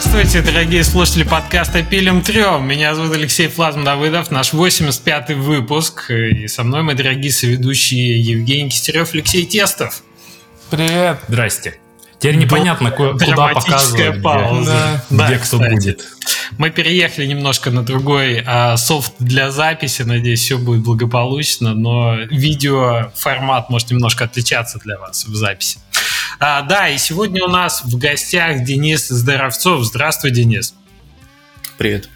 Здравствуйте, дорогие слушатели подкаста «Пилим трем». Меня зовут Алексей Флазм Давыдов, наш 85-й выпуск. И со мной мои дорогие соведущие Евгений Кистерев, Алексей Тестов. Привет. Здрасте. Теперь непонятно, куда показывать, пауза. где, да, где кто кстати. будет. Мы переехали немножко на другой а, софт для записи. Надеюсь, все будет благополучно, но видео формат может немножко отличаться для вас в записи. А, да, и сегодня у нас в гостях Денис Здоровцов. Здравствуй, Денис. Привет.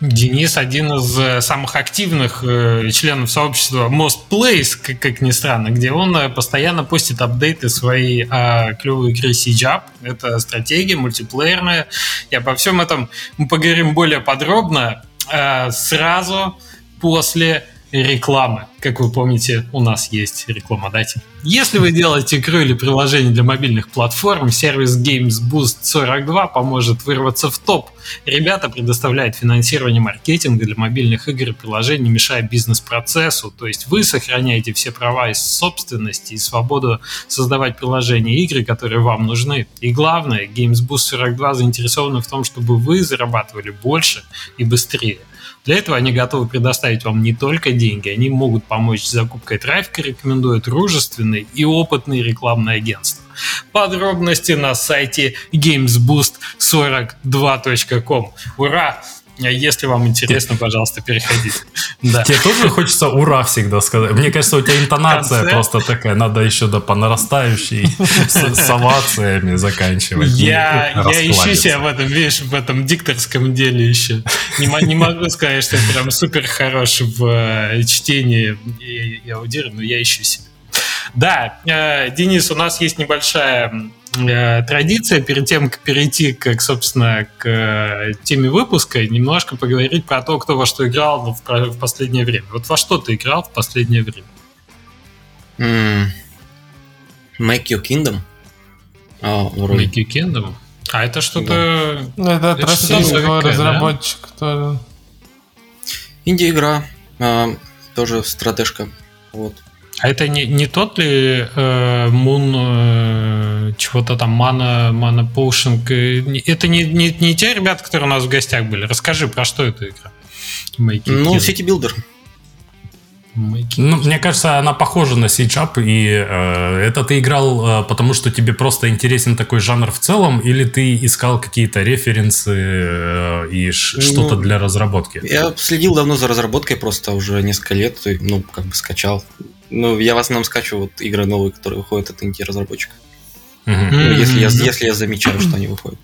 Денис один из э, самых активных э, членов сообщества Most Plays, как, как ни странно, где он э, постоянно постит апдейты своей э, клевой игры Siege Это стратегия мультиплеерная. И обо всем этом мы поговорим более подробно э, сразу после рекламы. Как вы помните, у нас есть рекламодатель. Если вы делаете игру или приложение для мобильных платформ, сервис Games Boost 42 поможет вырваться в топ. Ребята предоставляют финансирование маркетинга для мобильных игр и приложений, мешая бизнес-процессу. То есть вы сохраняете все права и собственности и свободу создавать приложения и игры, которые вам нужны. И главное, Games Boost 42 заинтересованы в том, чтобы вы зарабатывали больше и быстрее. Для этого они готовы предоставить вам не только деньги, они могут помочь с закупкой трафика, рекомендуют дружественные и опытные рекламные агентства. Подробности на сайте gamesboost42.com. Ура! А если вам интересно, пожалуйста, переходите. Да. Тебе тоже хочется ура всегда сказать. Мне кажется, у тебя интонация просто такая, надо еще до по нарастающей с овациями заканчивать. Я, я ищу себя в этом, видишь, в этом дикторском деле еще. Не, не могу сказать, что я прям супер хорош в э, чтении и, и аудировании, но я ищу себя. Да, э, Денис, у нас есть небольшая традиция перед тем, как перейти, как, собственно, к э, теме выпуска, немножко поговорить про то, кто во что играл в, в последнее время. Вот во что ты играл в последнее время? Mm. Make Your Kingdom. Oh, Make Your Kingdom? А это что-то... Да. Ну, это от российского разработчика да? тоже. Инди-игра. А, тоже стратежка. Вот. А это не, не тот ли э, Moon э, чего-то там Mana, Mana Potion? Это не, не, не те ребята, которые у нас в гостях были. Расскажи, про что эта игра? Make ну, City Builder. Ну, мне кажется, она похожа на Siege и э, это ты играл, э, потому что тебе просто интересен такой жанр в целом, или ты искал какие-то референсы э, и ну, что-то для разработки? Я следил давно за разработкой, просто уже несколько лет, ну, как бы скачал. Ну, я в основном скачу вот игры новые, которые выходят от инди-разработчиков. Угу. Ну, если, я, если я замечаю, что они выходят.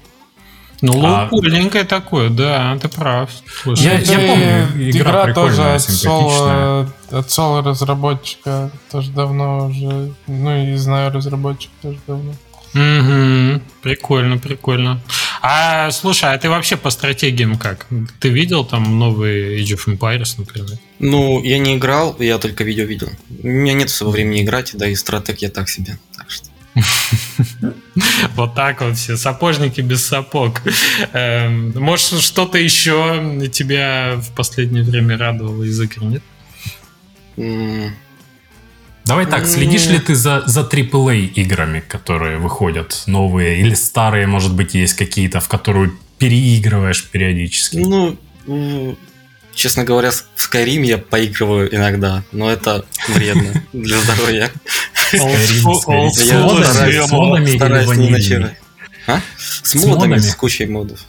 Ну, лоупульненькое а... такое, да, ты прав. Слушай, я, я помню, игра, игра тоже от соло, от соло разработчика тоже давно уже, ну и знаю разработчика тоже давно. Угу, прикольно, прикольно. А слушай, а ты вообще по стратегиям как? Ты видел там новый Age of Empires, например? Ну, я не играл, я только видео видел. У меня нет своего времени играть, да и стратег я так себе. Так что. Вот так вот все, сапожники без сапог. Эм, может, что-то еще тебя в последнее время радовало из игр, нет? Давай так, следишь ли ты за, за AAA играми, которые выходят новые, или старые, может быть, есть какие-то, в которые переигрываешь периодически? Ну, честно говоря, в Skyrim я поигрываю иногда, но это вредно для здоровья. С модами или а? С модами, с кучей модов.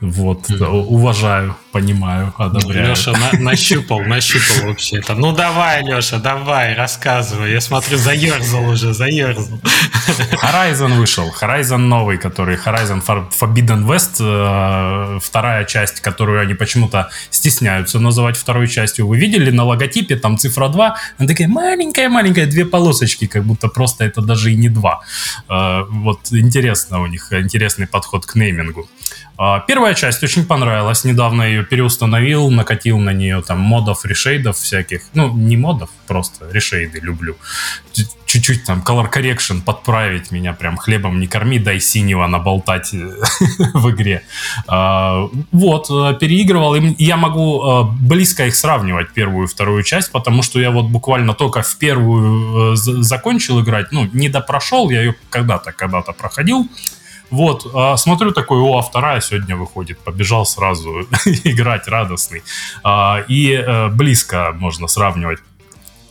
Вот, уважаю, понимаю, одобряю. Леша на, нащупал, нащупал вообще это. Ну давай, Леша, давай, рассказывай. Я смотрю, заерзал уже, заерзал. Horizon вышел. Horizon новый, который Horizon Forbidden West, э, вторая часть, которую они почему-то стесняются называть второй частью. Вы видели на логотипе, там цифра 2, она такая маленькая-маленькая, две полосочки, как будто просто это даже и не два. Э, вот интересно у них, интересный подход к неймингу. А, первая часть очень понравилась. Недавно ее переустановил, накатил на нее там модов, решейдов всяких. Ну, не модов, просто решейды люблю. Чуть-чуть там color correction подправить меня прям хлебом не корми, дай синего наболтать в игре. А, вот, э, переигрывал. Я могу э, близко их сравнивать, первую и вторую часть, потому что я вот буквально только в первую э, закончил играть. Ну, не допрошел, я ее когда-то, когда-то проходил Вот, а, смотрю такой, о, а вторая сегодня выходит, побежал сразу играть радостный. А, и э, близко можно сравнивать.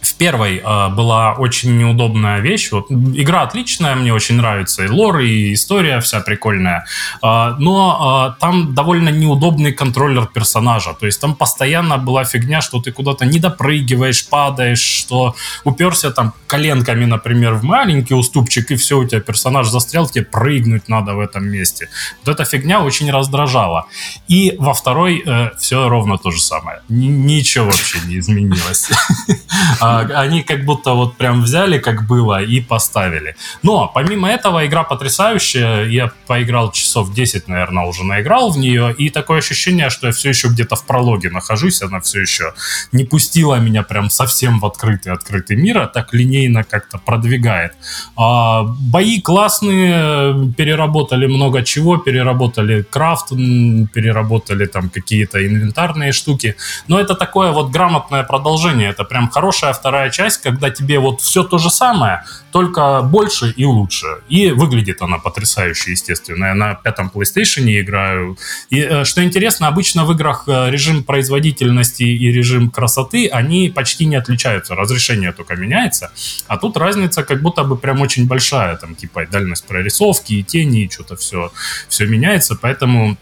В первой э, была очень неудобная вещь. Вот, игра отличная, мне очень нравится. И лор, и история вся прикольная. Э, но э, там довольно неудобный контроллер персонажа. То есть там постоянно была фигня, что ты куда-то не допрыгиваешь, падаешь, что уперся там коленками, например, в маленький уступчик, и все, у тебя персонаж застрял, тебе прыгнуть надо в этом месте. Вот эта фигня очень раздражала. И во второй э, все ровно то же самое. Н- ничего вообще не изменилось. Они как будто вот прям взяли, как было, и поставили. Но помимо этого игра потрясающая. Я поиграл часов 10, наверное, уже наиграл в нее. И такое ощущение, что я все еще где-то в прологе нахожусь. Она все еще не пустила меня прям совсем в открытый открытый мир, а так линейно как-то продвигает. А, бои классные, переработали много чего, переработали крафт, переработали там какие-то инвентарные штуки. Но это такое вот грамотное продолжение. Это прям хорошая вторая часть, когда тебе вот все то же самое, только больше и лучше. И выглядит она потрясающе, естественно. Я на пятом PlayStation играю. И э, что интересно, обычно в играх э, режим производительности и режим красоты, они почти не отличаются. Разрешение только меняется. А тут разница как будто бы прям очень большая. Там типа дальность прорисовки, и тени, и что-то все, все меняется. Поэтому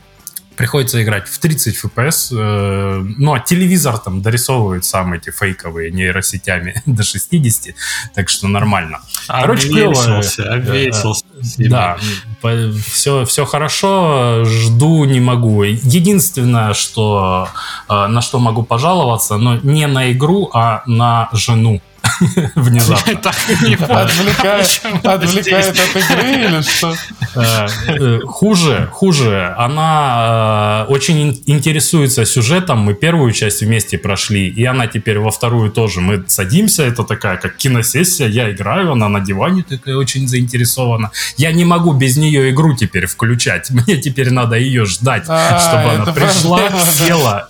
приходится играть в 30 FPS, э, ну, а телевизор там дорисовывает сам эти фейковые нейросетями до 60, так что нормально. Короче, обвесился, клево. Обвесился. Да, все, все хорошо, жду не могу. Единственное, что, э, на что могу пожаловаться, но не на игру, а на жену. внезапно. Отвлекает от игры или что? Э, э, хуже, хуже. Она э, очень интересуется сюжетом. Мы первую часть вместе прошли, и она теперь во вторую тоже. Мы садимся, это такая как киносессия, я играю, она на диване такая очень заинтересована. Я не могу без нее игру теперь включать. Мне теперь надо ее ждать, а, чтобы она пришла, села.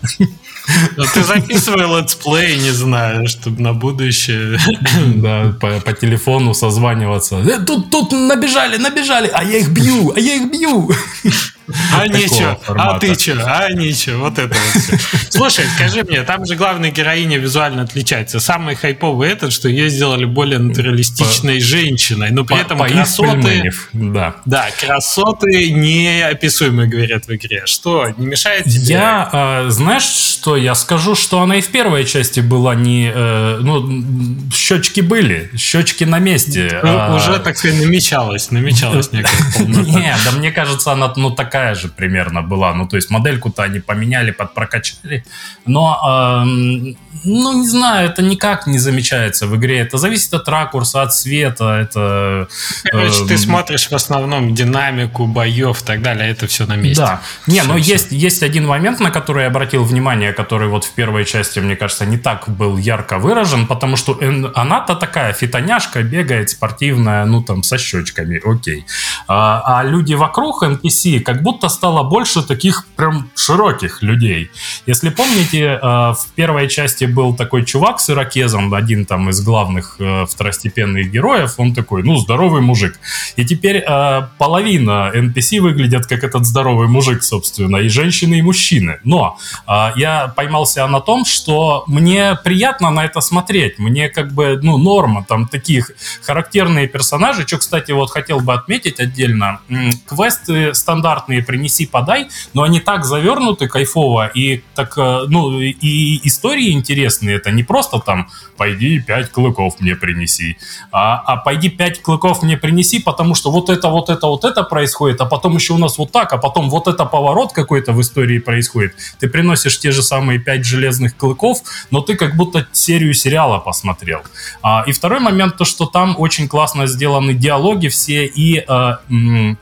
Ну, ты записывай летсплей, не знаю, чтобы на будущее. Да, по, по телефону созваниваться. Э, тут, тут набежали, набежали, а я их бью, а я их бью. А ничего, а ты что, а ничего, вот это вот все. Слушай, скажи мне, там же главная героиня визуально отличается. Самый хайповый этот, что ее сделали более натуралистичной женщиной, но при этом красоты... Да. да, красоты неописуемые, говорят в игре. Что, не мешает тебе? Я, э, знаешь, что я скажу, что она и в первой части была не... Э, ну, щечки были, щечки на месте. А... Уже, так сказать, намечалось, намечалось некая Не, да мне кажется, она ну такая такая же примерно была. Ну, то есть модельку-то они поменяли, подпрокачали. Но, э, ну, не знаю, это никак не замечается в игре. Это зависит от ракурса, от света. Это, э, Короче, ты смотришь в основном динамику боев и так далее, это все на месте. Да. Не, все, но все. Есть, есть один момент, на который я обратил внимание, который вот в первой части, мне кажется, не так был ярко выражен, потому что она-то такая фитоняшка, бегает спортивная, ну, там, со щечками, окей. А, а люди вокруг NPC как будто стало больше таких прям широких людей. Если помните, э, в первой части был такой чувак с ирокезом, один там из главных э, второстепенных героев, он такой, ну, здоровый мужик. И теперь э, половина NPC выглядят как этот здоровый мужик, собственно, и женщины, и мужчины. Но я поймался на том, что мне приятно на это смотреть. Мне как бы, ну, норма, там таких характерные персонажи. Что, кстати, вот хотел бы отметить отдельно. Квесты стандартные разные принеси, подай, но они так завернуты кайфово, и так, э, ну, и истории интересные, это не просто там, пойди пять клыков мне принеси, а, а пойди пять клыков мне принеси, потому что вот это, вот это, вот это происходит, а потом еще у нас вот так, а потом вот это поворот какой-то в истории происходит. Ты приносишь те же самые пять железных клыков, но ты как будто серию сериала посмотрел. А, и второй момент, то, что там очень классно сделаны диалоги все, и э,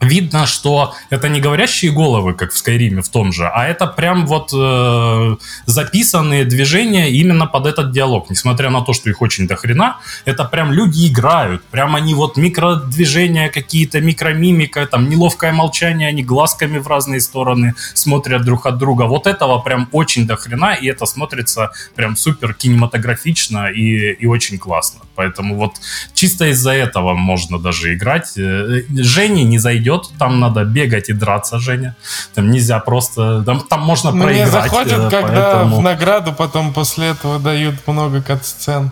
видно, что это не говорящие головы, как в Скайриме в том же, а это прям вот э, записанные движения именно под этот диалог. Несмотря на то, что их очень дохрена, это прям люди играют. Прям они вот микродвижения какие-то, микромимика, там неловкое молчание, они глазками в разные стороны смотрят друг от друга. Вот этого прям очень дохрена, и это смотрится прям супер кинематографично и, и очень классно. Поэтому вот чисто из-за этого можно даже играть. Э, Жене не зайдет идет, там надо бегать и драться, Женя. Там нельзя просто... Там, там можно Мне проиграть. Мне заходит, э, когда поэтому... в награду потом после этого дают много кат-сцен.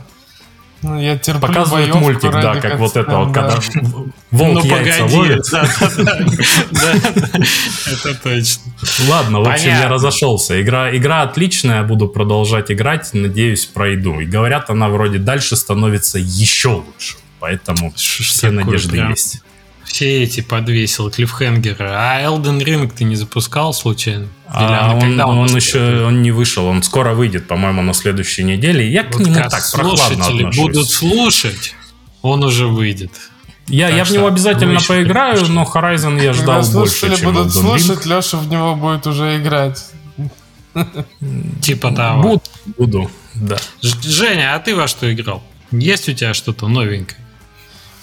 Ну, я терплю Показывает мультик, да, как вот это вот, когда волк ну, яйца ловит. Это точно. Ладно, в общем, я разошелся. Игра, игра отличная, буду продолжать играть, надеюсь, пройду. И говорят, она вроде дальше становится еще лучше. Поэтому все надежды есть все эти подвесил, клиффхенгеры. А Elden Ring ты не запускал случайно? а он, он, он еще он не вышел, он скоро выйдет, по-моему, на следующей неделе. Я вот к нему так прохладно отношусь. будут слушать, он уже выйдет. Я, я в него обязательно поиграю, но Horizon я ждал Когда больше, чем будут слушать, Леша в него будет уже играть. Типа того. Буду, буду, да. Женя, а ты во что играл? Есть у тебя что-то новенькое?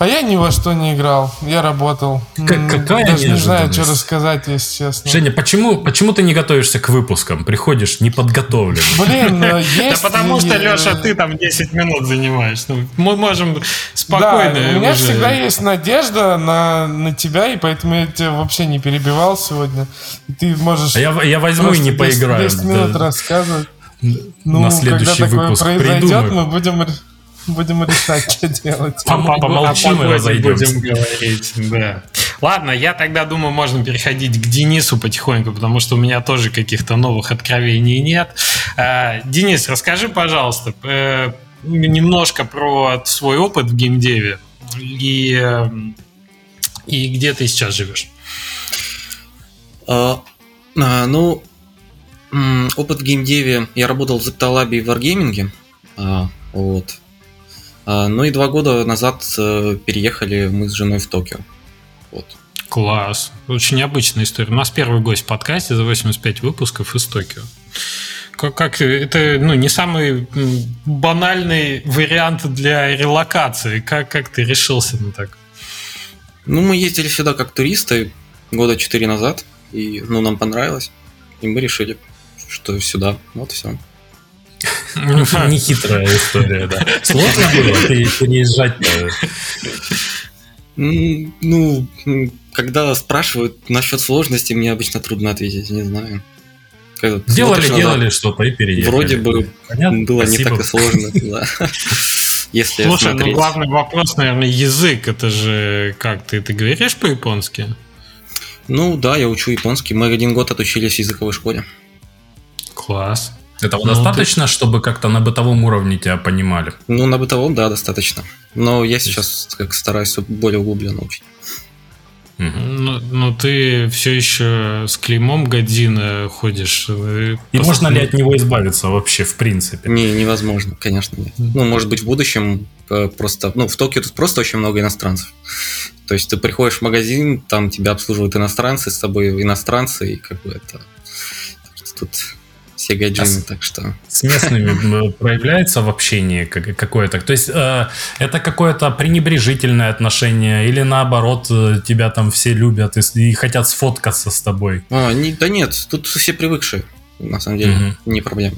А я ни во что не играл, я работал. К- какая Даже не знаю, что рассказать, если честно. Женя, почему, почему ты не готовишься к выпускам? Приходишь неподготовленный. Блин, есть... Да потому что, Леша, ты там 10 минут занимаешь. Ну, мы можем спокойно... Да, у меня всегда есть надежда на, на тебя, и поэтому я тебя вообще не перебивал сегодня. Ты можешь... А я, я возьму и не поиграю. 10 минут рассказывать. Ну, на следующий когда выпуск такое произойдет, мы будем Будем решать, что делать. Помолчим и разойдемся. Будем говорить, да. Ладно, я тогда думаю, можно переходить к Денису потихоньку, потому что у меня тоже каких-то новых откровений нет. А, Денис, расскажи, пожалуйста, э, немножко про свой опыт в геймдеве и, и где ты сейчас живешь. А, а, ну, опыт в геймдеве. Я работал в Zeptolab и в Wargaming. А, вот. А, ну и два года назад э, переехали мы с женой в Токио. Вот. Класс. Очень необычная история. У нас первый гость в подкасте за 85 выпусков из Токио. Как, как это ну, не самый банальный вариант для релокации. Как, как ты решился на так? Ну, мы ездили сюда как туристы года четыре назад, и ну, нам понравилось. И мы решили, что сюда. Вот все. Нехитрая история, да. Сложно было переезжать Ну, когда спрашивают насчет сложности, мне обычно трудно ответить, не знаю. Делали, делали что-то и переехали. Вроде бы было не так и сложно. Если Слушай, ну главный вопрос, наверное, язык. Это же как ты, ты говоришь по-японски? Ну да, я учу японский. Мы один год отучились в языковой школе. Класс. Этого ну, достаточно, ты... чтобы как-то на бытовом уровне тебя понимали? Ну, на бытовом, да, достаточно. Но я сейчас как стараюсь более углубленно учить. Ну, ну, ты все еще с клеймом Годзина ходишь. И можно ли от него избавиться вообще, в принципе? Не, невозможно, конечно, нет. Ну, может быть, в будущем э, просто... Ну, в Токио тут просто очень много иностранцев. То есть ты приходишь в магазин, там тебя обслуживают иностранцы, с тобой иностранцы, и как бы это... Тут все а так что... С местными проявляется в общении какое-то? То есть э, это какое-то пренебрежительное отношение или наоборот э, тебя там все любят и, и хотят сфоткаться с тобой? А, не, да нет, тут все привыкшие, на самом деле, угу. не проблема.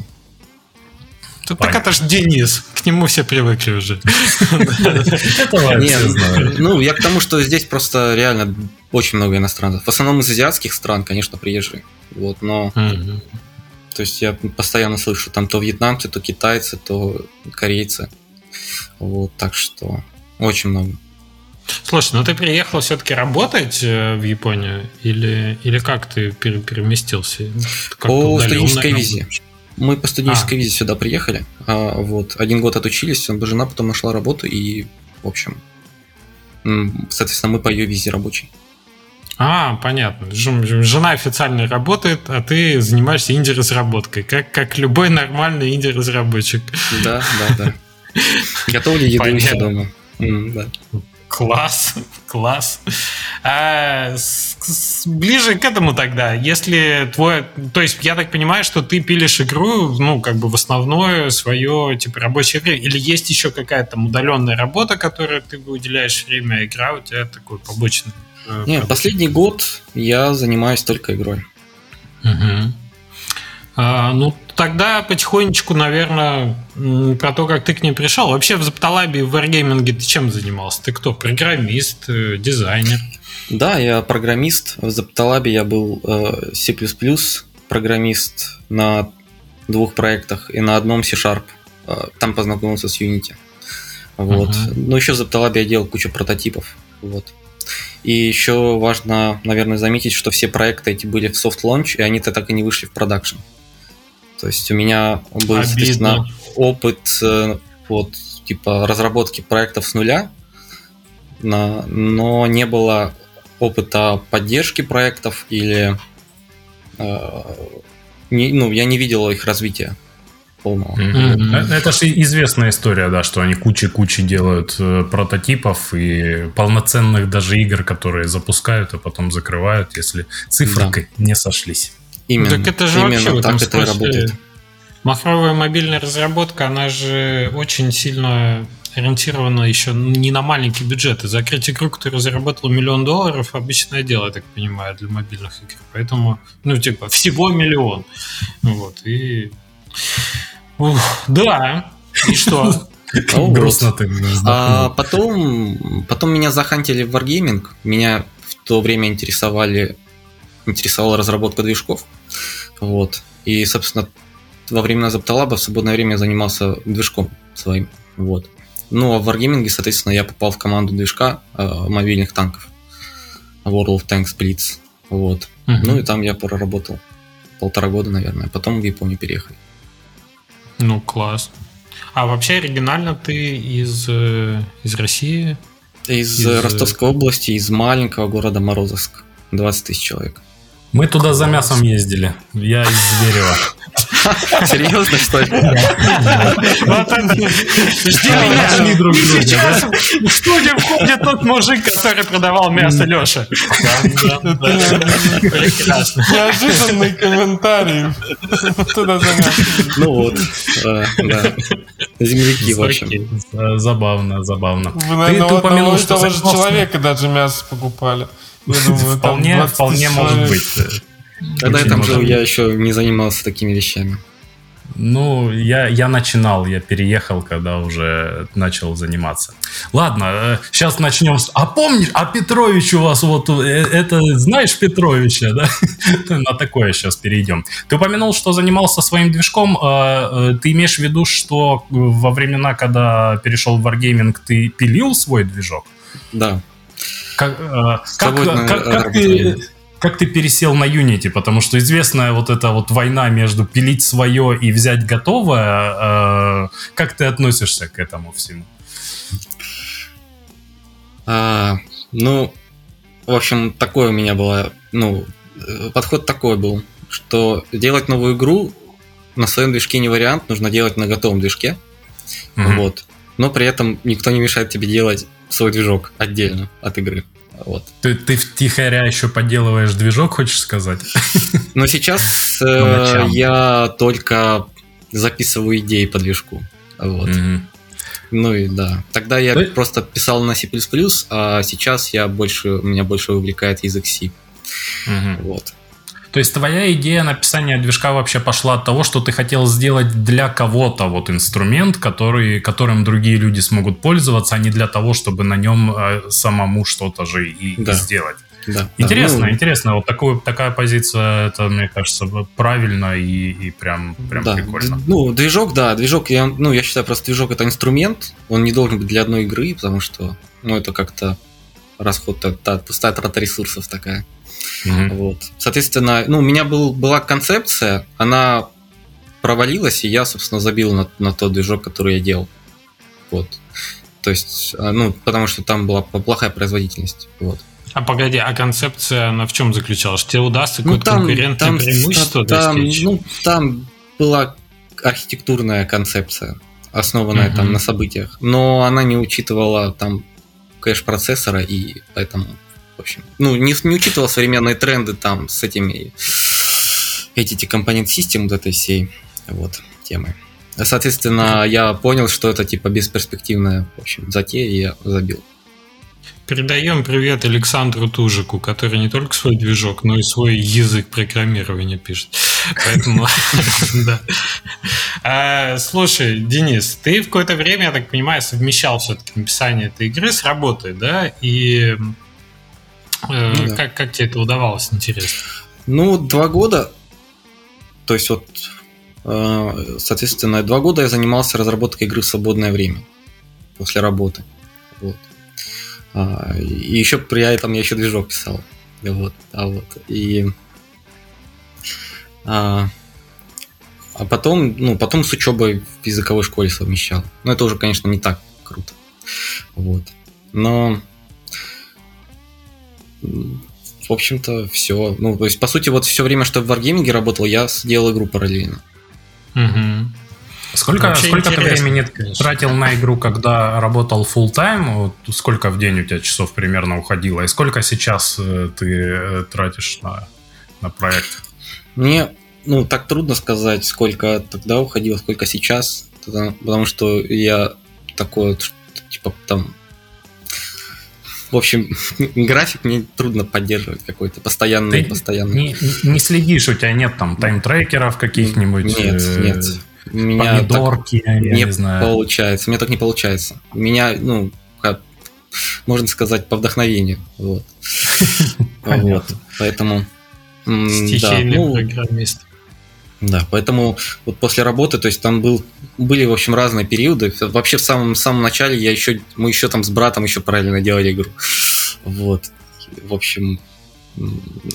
Тут так это же Денис, к нему все привыкли уже. Нет, ну я к тому, что здесь просто реально очень много иностранцев. В основном из азиатских стран, конечно, приезжие. Вот, но то есть я постоянно слышу там то вьетнамцы, то китайцы, то корейцы. Вот, так что очень много. Слушай, ну ты приехал все-таки работать э, в Японию или, или как ты переместился? Как по студенческой визе. Мы по студенческой а. визе сюда приехали. А, вот, один год отучились, жена потом нашла работу и, в общем, соответственно, мы по ее визе рабочей. А, понятно. Жена официально работает, а ты занимаешься инди-разработкой, как, как любой нормальный инди-разработчик. Да, да, да. Готовлю еду еще дома. да. Класс, класс. А, с, с, ближе к этому тогда, если твой, то есть я так понимаю, что ты пилишь игру, ну как бы в основное свое типа рабочее время, или есть еще какая-то удаленная работа, которой ты уделяешь время, а игра у тебя такой побочный Нет, последний год я занимаюсь только игрой. Угу. А, ну, тогда потихонечку, наверное, про то, как ты к ней пришел. Вообще в Запталабе в Wargaming ты чем занимался? Ты кто? Программист, э, дизайнер? Да, я программист. В Запталабе я был э, C++ программист на двух проектах и на одном C-Sharp. Э, там познакомился с Unity. Вот. Uh-huh. Ну, еще в Запталабе я делал кучу прототипов. Вот. И еще важно, наверное, заметить, что все проекты эти были в soft launch, и они-то так и не вышли в продакшн. То есть у меня был, Обидно. соответственно, опыт э, вот, типа разработки проектов с нуля, но не было опыта поддержки проектов или э, не, ну, я не видел их развития полного. Mm-hmm. Это же известная история, да, что они кучи-кучи делают э, прототипов и полноценных даже игр, которые запускают, а потом закрывают, если цифры да. не сошлись. Именно. Так это же Именно вообще так это и работает. Махровая мобильная разработка, она же очень сильно ориентирована еще не на маленький бюджет. И закрыть игру, которая заработала миллион долларов, обычное дело, я так понимаю, для мобильных игр. Поэтому, ну, типа, всего миллион. Вот, и... Ух, да, и что? Грустно ты. А потом, потом меня захантили в Wargaming. Меня в то время интересовали, интересовала разработка движков. Вот. И, собственно, во времена Запталаба в свободное время занимался движком своим. Вот. Ну, а в Wargaming, соответственно, я попал в команду движка э, мобильных танков. World of Tanks Blitz. Вот. Uh-huh. Ну и там я проработал полтора года, наверное. Потом в Японию переехал. Ну, класс. А вообще оригинально ты из, э, из России? Из, из Ростовской области, из маленького города Морозовск. 20 тысяч человек. Мы туда за мясом ездили. Я из Зверева. Серьезно, что ли? Жди меня. Сейчас в студию входит тот мужик, который продавал мясо Леша. Прекрасно. Неожиданный комментарий. Туда. Ну вот, да. Земляки, в общем. Забавно, забавно. Вы, наверное, ты упомянул, что того же человека даже мясо покупали. Я думаю, вполне, вполне может быть. Когда я там жил, я еще не занимался такими вещами. Ну, я, я начинал, я переехал, когда уже начал заниматься. Ладно, сейчас э, начнем с... А помнишь, а Петрович у вас вот... Э, это, знаешь Петровича, да? На такое сейчас перейдем. Ты упомянул, что занимался своим движком. Э, ты имеешь в виду, что во времена, когда перешел в Wargaming, ты пилил свой движок? Да. Как, как, как, как ты как ты пересел на Unity? Потому что известная вот эта вот война между пилить свое и взять готовое. Э, как ты относишься к этому всему? А, ну, в общем, такое у меня было, ну, э, подход такой был, что делать новую игру на своем движке не вариант, нужно делать на готовом движке. Mm-hmm. Вот. Но при этом никто не мешает тебе делать свой движок отдельно от игры. Вот. Ты, ты втихаря еще подделываешь движок, хочешь сказать? Но сейчас э, я только записываю идеи по движку. Вот. Угу. Ну и да. Тогда я Ты... просто писал на C++, а сейчас я больше, меня больше увлекает язык C. Угу. Вот. То есть твоя идея написания движка вообще пошла от того, что ты хотел сделать для кого-то вот инструмент, который, которым другие люди смогут пользоваться, а не для того, чтобы на нем э, самому что-то же и, да. сделать. Да, интересно, да, ну, интересно. Вот такую, такая позиция, это, мне кажется, правильно и, и прям, прям да, прикольно. Ну, движок, да, движок, я, ну, я считаю, просто движок это инструмент, он не должен быть для одной игры, потому что, ну, это как-то расход, это пустая трата ресурсов такая. Mm-hmm. Вот. Соответственно, ну, у меня был, была концепция, она провалилась, и я, собственно, забил на, на тот движок, который я делал. Вот. То есть, а, ну, потому что там была плохая производительность. Вот. А погоди, а концепция, она в чем заключалась? Тебе удастся ну, какое-то конкурентное там, преимущество там, достичь? Ну, там была архитектурная концепция, основанная uh-huh. там на событиях, но она не учитывала там кэш процессора, и поэтому в общем. Ну, не, не учитывал современные тренды там с этими эти компонент систем вот этой всей вот темы. Соответственно, я понял, что это типа бесперспективная, в общем, затея, и я забил. Передаем привет Александру Тужику, который не только свой движок, но и свой язык программирования пишет. Поэтому, да. А, слушай, Денис, ты в какое-то время, я так понимаю, совмещал все-таки написание этой игры с работой, да? И э, ну как, тебе это удавалось, интересно? Ну, два года. То есть вот, э, соответственно, два года я занимался разработкой игры в свободное время после работы. Вот. А, и еще при этом я еще движок писал. Вот, а вот. И а, а потом, ну, потом с учебой в языковой школе совмещал. Но это уже, конечно, не так круто. Вот. Но в общем-то, все. Ну, то есть, по сути, вот все время, что в Wargaming работал, я делал игру параллельно. Угу. Сколько, сколько ты времени конечно. тратил на игру, когда работал full time? Вот сколько в день у тебя часов примерно уходило? И сколько сейчас э, ты э, тратишь на, на проект? Мне, ну, так трудно сказать, сколько тогда уходило, сколько сейчас. Потому что я такой, типа, там, в общем, график мне трудно поддерживать какой-то постоянный, Ты постоянный. Не, не следишь, у тебя нет там тайм-трекеров каких-нибудь? Нет, э, нет. У меня помидорки, так не, не знаю. получается. У меня так не получается. У меня, ну, как, можно сказать, по вдохновению. Вот. вот. Поэтому. Стихийный ну, программист. Да, поэтому вот после работы, то есть там был, были, в общем, разные периоды. Вообще в самом, самом начале я еще, мы еще там с братом еще параллельно делали игру. Вот. В общем,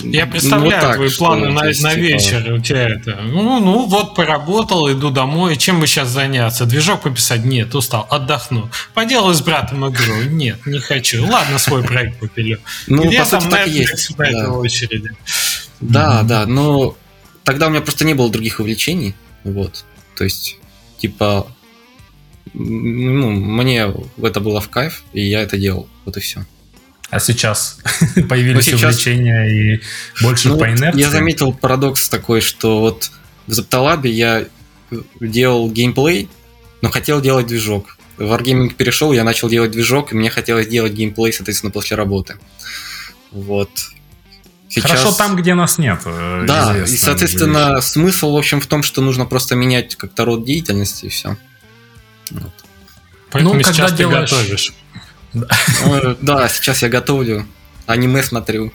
я представляю ну, так, твои планы на, есть, на типа... вечер. У тебя это. Ну, ну, вот поработал, иду домой. Чем бы сейчас заняться? Движок пописать? Нет, устал, отдохну. Поделаю с братом игру? Нет, не хочу. Ладно, свой проект попилю. Ну, Где по сути, там так и есть. Да. очереди? Да, да, но тогда у меня просто не было других увлечений. Вот. То есть, типа, ну, мне это было в кайф, и я это делал. Вот и все. А сейчас появились ну, сейчас... увлечения и больше ну, по инерции? Я заметил парадокс такой, что вот в Zeptalab я делал геймплей, но хотел делать движок. В Wargaming перешел, я начал делать движок, и мне хотелось делать геймплей, соответственно, после работы. Вот. Сейчас... Хорошо там, где нас нет. Э, да, и, соответственно, будет. смысл, в общем, в том, что нужно просто менять как-то род деятельности, и все. Вот. Поэтому ну, сейчас ты делаешь... готовишь. Да, сейчас я готовлю, аниме смотрю.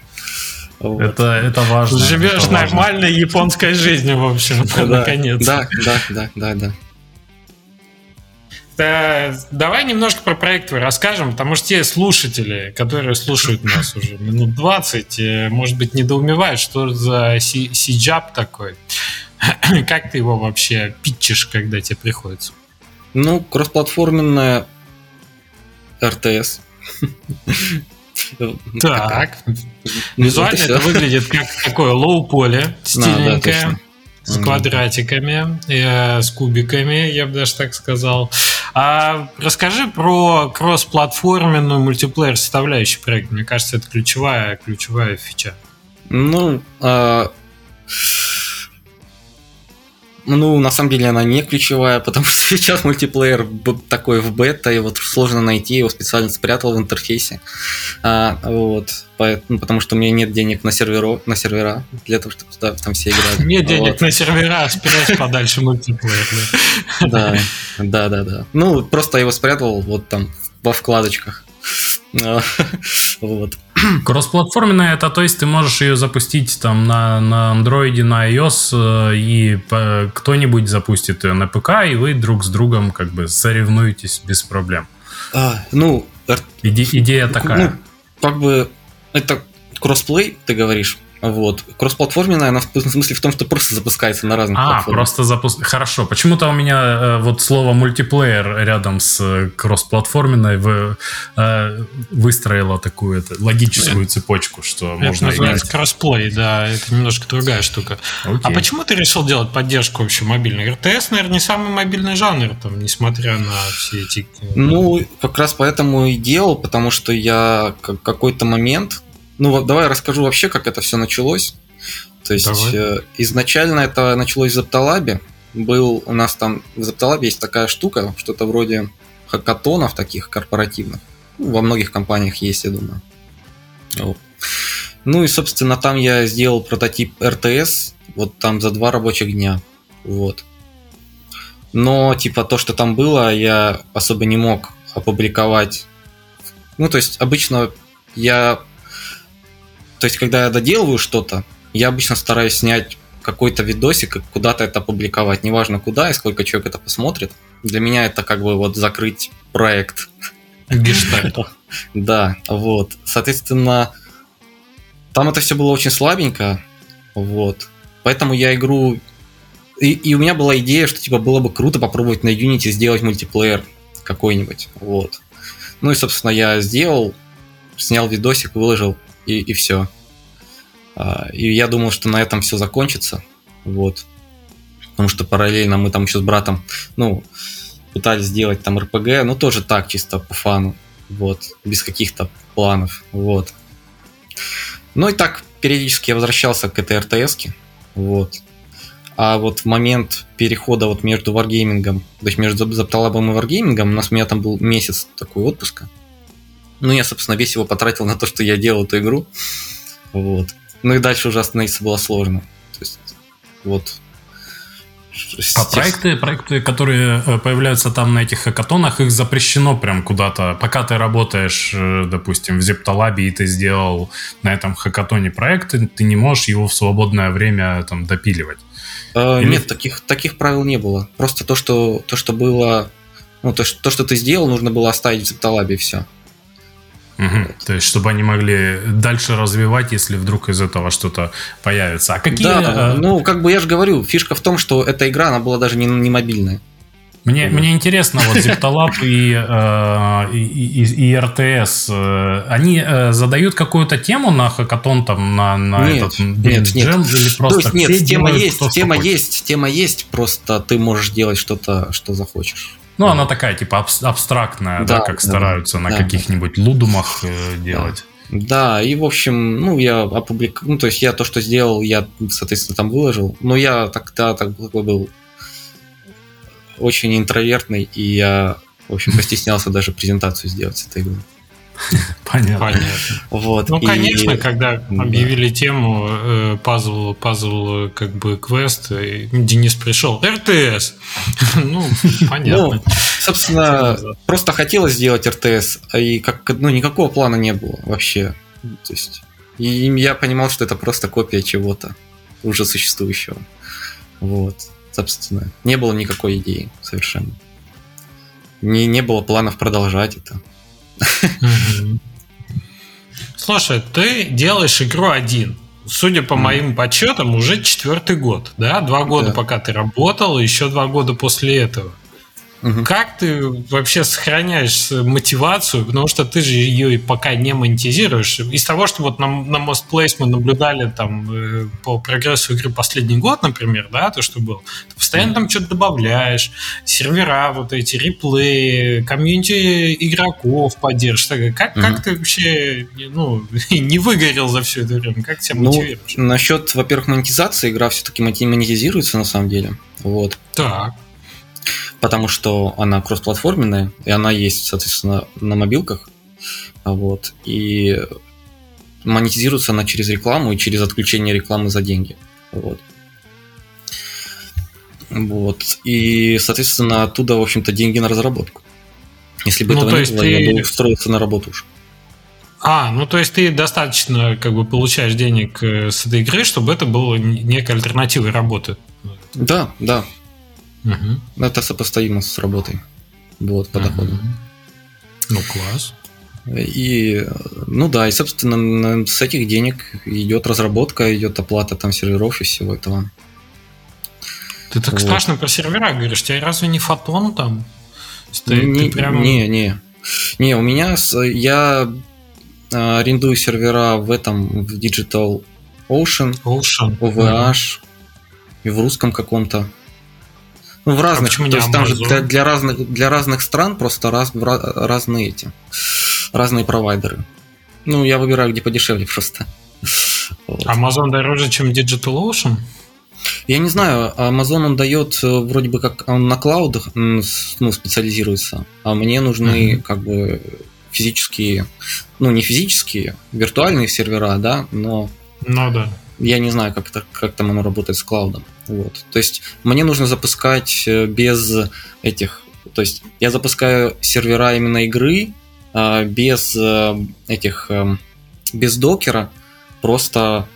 Вот. Это, это важно. Живешь это нормальной важно. японской жизнью, в общем, да, наконец. Да, да, да, да, да. Да, давай немножко про проект расскажем, потому что те слушатели, которые слушают нас уже минут 20, э, может быть, недоумевают, что за сиджап такой. Как ты его вообще питчишь, когда тебе приходится? Ну, кроссплатформенная РТС. Так. Визуально это выглядит как такое лоу-поле, стильненькое, с квадратиками, э, с кубиками, я бы даже так сказал. А расскажи про кроссплатформенную мультиплеер составляющую проекта. Мне кажется, это ключевая, ключевая фича. Ну, а, ну, на самом деле она не ключевая, потому что сейчас мультиплеер такой в бета, и вот сложно найти, его специально спрятал в интерфейсе. А, вот, поэтому, ну, потому что у меня нет денег на, серверо, на сервера для того, чтобы туда там все играли. Нет денег вот. на сервера, спрячь подальше мультиплеер. Да, да, да, да. Ну, просто его спрятал вот там во вкладочках. вот. Кроссплатформенная это, то есть ты можешь ее запустить там на, на Android, на iOS, э, и кто-нибудь запустит ее на ПК, и вы друг с другом как бы соревнуетесь без проблем. А, ну, Иде, идея такая. Ну, как бы это кроссплей, ты говоришь. Вот. Кроссплатформенная, она в смысле в том, что просто запускается на разных а, платформах. просто запуск... Хорошо. Почему-то у меня э, вот слово мультиплеер рядом с э, кроссплатформенной вы, э, выстроило такую это, логическую цепочку, что это можно называется играть. кроссплей, да, это немножко другая штука. Окей. А почему ты решил делать поддержку вообще мобильной? РТС, наверное, не самый мобильный жанр, там, несмотря на все эти... Э, ну, как раз поэтому и делал, потому что я какой-то момент ну вот давай расскажу вообще, как это все началось. То есть э, изначально это началось в Запталабе. Был у нас там в Запталабе есть такая штука, что-то вроде хакатонов таких корпоративных. Ну, во многих компаниях есть, я думаю. Вот. Ну и, собственно, там я сделал прототип РТС, вот там за два рабочих дня. Вот. Но, типа, то, что там было, я особо не мог опубликовать. Ну, то есть, обычно я... То есть, когда я доделываю что-то, я обычно стараюсь снять какой-то видосик и куда-то это опубликовать. Неважно куда и сколько человек это посмотрит. Для меня это как бы вот закрыть проект. Гештальт. Да, вот. Соответственно, там это все было очень слабенько. Вот. Поэтому я игру... И, и у меня была идея, что типа было бы круто попробовать на Unity сделать мультиплеер какой-нибудь. Вот. Ну и, собственно, я сделал, снял видосик, выложил, и, и все. А, и я думал, что на этом все закончится. Вот. Потому что параллельно мы там еще с братом, ну, пытались сделать там РПГ, ну тоже так, чисто по фану. Вот. Без каких-то планов. Вот. Ну и так периодически я возвращался к этой РТСке. Вот. А вот в момент перехода вот между варгеймингом, то есть между Запталабом и варгеймингом, у нас у меня там был месяц такой отпуска. Ну, я, собственно, весь его потратил на то, что я делал эту игру. Вот. Ну и дальше уже остановиться было сложно. То есть, вот. А проекты, проекты, которые э, появляются там на этих хакатонах, их запрещено прям куда-то. Пока ты работаешь, э, допустим, в Зепталабе, и ты сделал на этом хакатоне проект, ты не можешь его в свободное время там допиливать. Э, Или... Нет, таких, таких правил не было. Просто то, что, то, что было... Ну, то, что, то, что ты сделал, нужно было оставить в Зепталабе, и все. Угу. То есть, чтобы они могли дальше развивать, если вдруг из этого что-то появится. А какие... Да, ну, как бы я же говорю, фишка в том, что эта игра, она была даже не, не мобильная. Мне, мне интересно, вот Ziptalab и, э, и, и, и РТС, э, они э, задают какую-то тему на хакатон, там, на, на нет, этот нет, нет. или просто То есть, нет, тема есть, тема есть, тема есть, просто ты можешь делать что-то, что захочешь. Ну, она такая, типа, абстрактная, да, да как да, стараются да, на да, каких-нибудь лудумах э, делать. Да, и, в общем, ну, я опубликовал, ну, то есть я то, что сделал, я, соответственно, там выложил, но я тогда так был очень интровертный, и я, в общем, постеснялся даже презентацию сделать с этой игрой. Понятно. Понятно. Вот. Ну, и... конечно, когда объявили да. тему э, пазл, пазл, как бы квест, и Денис пришел, РТС. ну, понятно. Ну, собственно, просто хотелось сделать РТС, и как, ну, никакого плана не было вообще. То есть, и я понимал, что это просто копия чего-то уже существующего. Вот, собственно, не было никакой идеи совершенно. Не, не было планов продолжать это. Слушай, ты делаешь игру один. Судя по моим подсчетам, уже четвертый год, да? Два года, да. пока ты работал, еще два года после этого. Угу. Как ты вообще сохраняешь мотивацию, потому что ты же ее пока не монетизируешь. Из того, что вот на, на Most Place мы наблюдали там э, по прогрессу игры последний год, например, да, то, что было, ты постоянно там что-то добавляешь, сервера вот эти, реплеи, комьюнити игроков поддерживаешь. Как, угу. как ты вообще ну, не выгорел за все это время? Как тебя ну, мотивируешь? Насчет, во-первых, монетизации, игра все-таки монетизируется на самом деле. Вот. Так потому что она кроссплатформенная, и она есть, соответственно, на мобилках. Вот. И монетизируется она через рекламу и через отключение рекламы за деньги. Вот. Вот. И, соответственно, оттуда, в общем-то, деньги на разработку. Если бы ну, этого не было, ты... я бы устроился на работу уже. А, ну то есть ты достаточно как бы получаешь денег э, с этой игры, чтобы это было некой альтернативой работы. Да, да. Угу. Это сопоставимо с работой. Вот, по угу. доходу. Ну, класс. И, ну да, и, собственно, с этих денег идет разработка, идет оплата там серверов и всего этого. Ты так вот. страшно про сервера говоришь, у тебя разве не фотон там стоит? Не, прям... не, не. Не, у меня, я а, арендую сервера в этом, в Digital Ocean, Ocean. OVH, угу. и в русском каком-то. Ну, в разных, а то есть там же для, для, разных, для разных стран просто раз, разные эти, разные провайдеры. Ну, я выбираю, где подешевле просто. Amazon дороже, чем DigitalOcean? Я не знаю, Amazon он дает э, вроде бы как он на клаудах ну, специализируется, а мне нужны uh-huh. как бы физические, ну не физические, виртуальные сервера, да, но... Ну да. Я не знаю, как, это, как там оно работает с клаудом. Вот. То есть мне нужно запускать э, без этих... То есть я запускаю сервера именно игры а, без э, этих... Эм, без докера, просто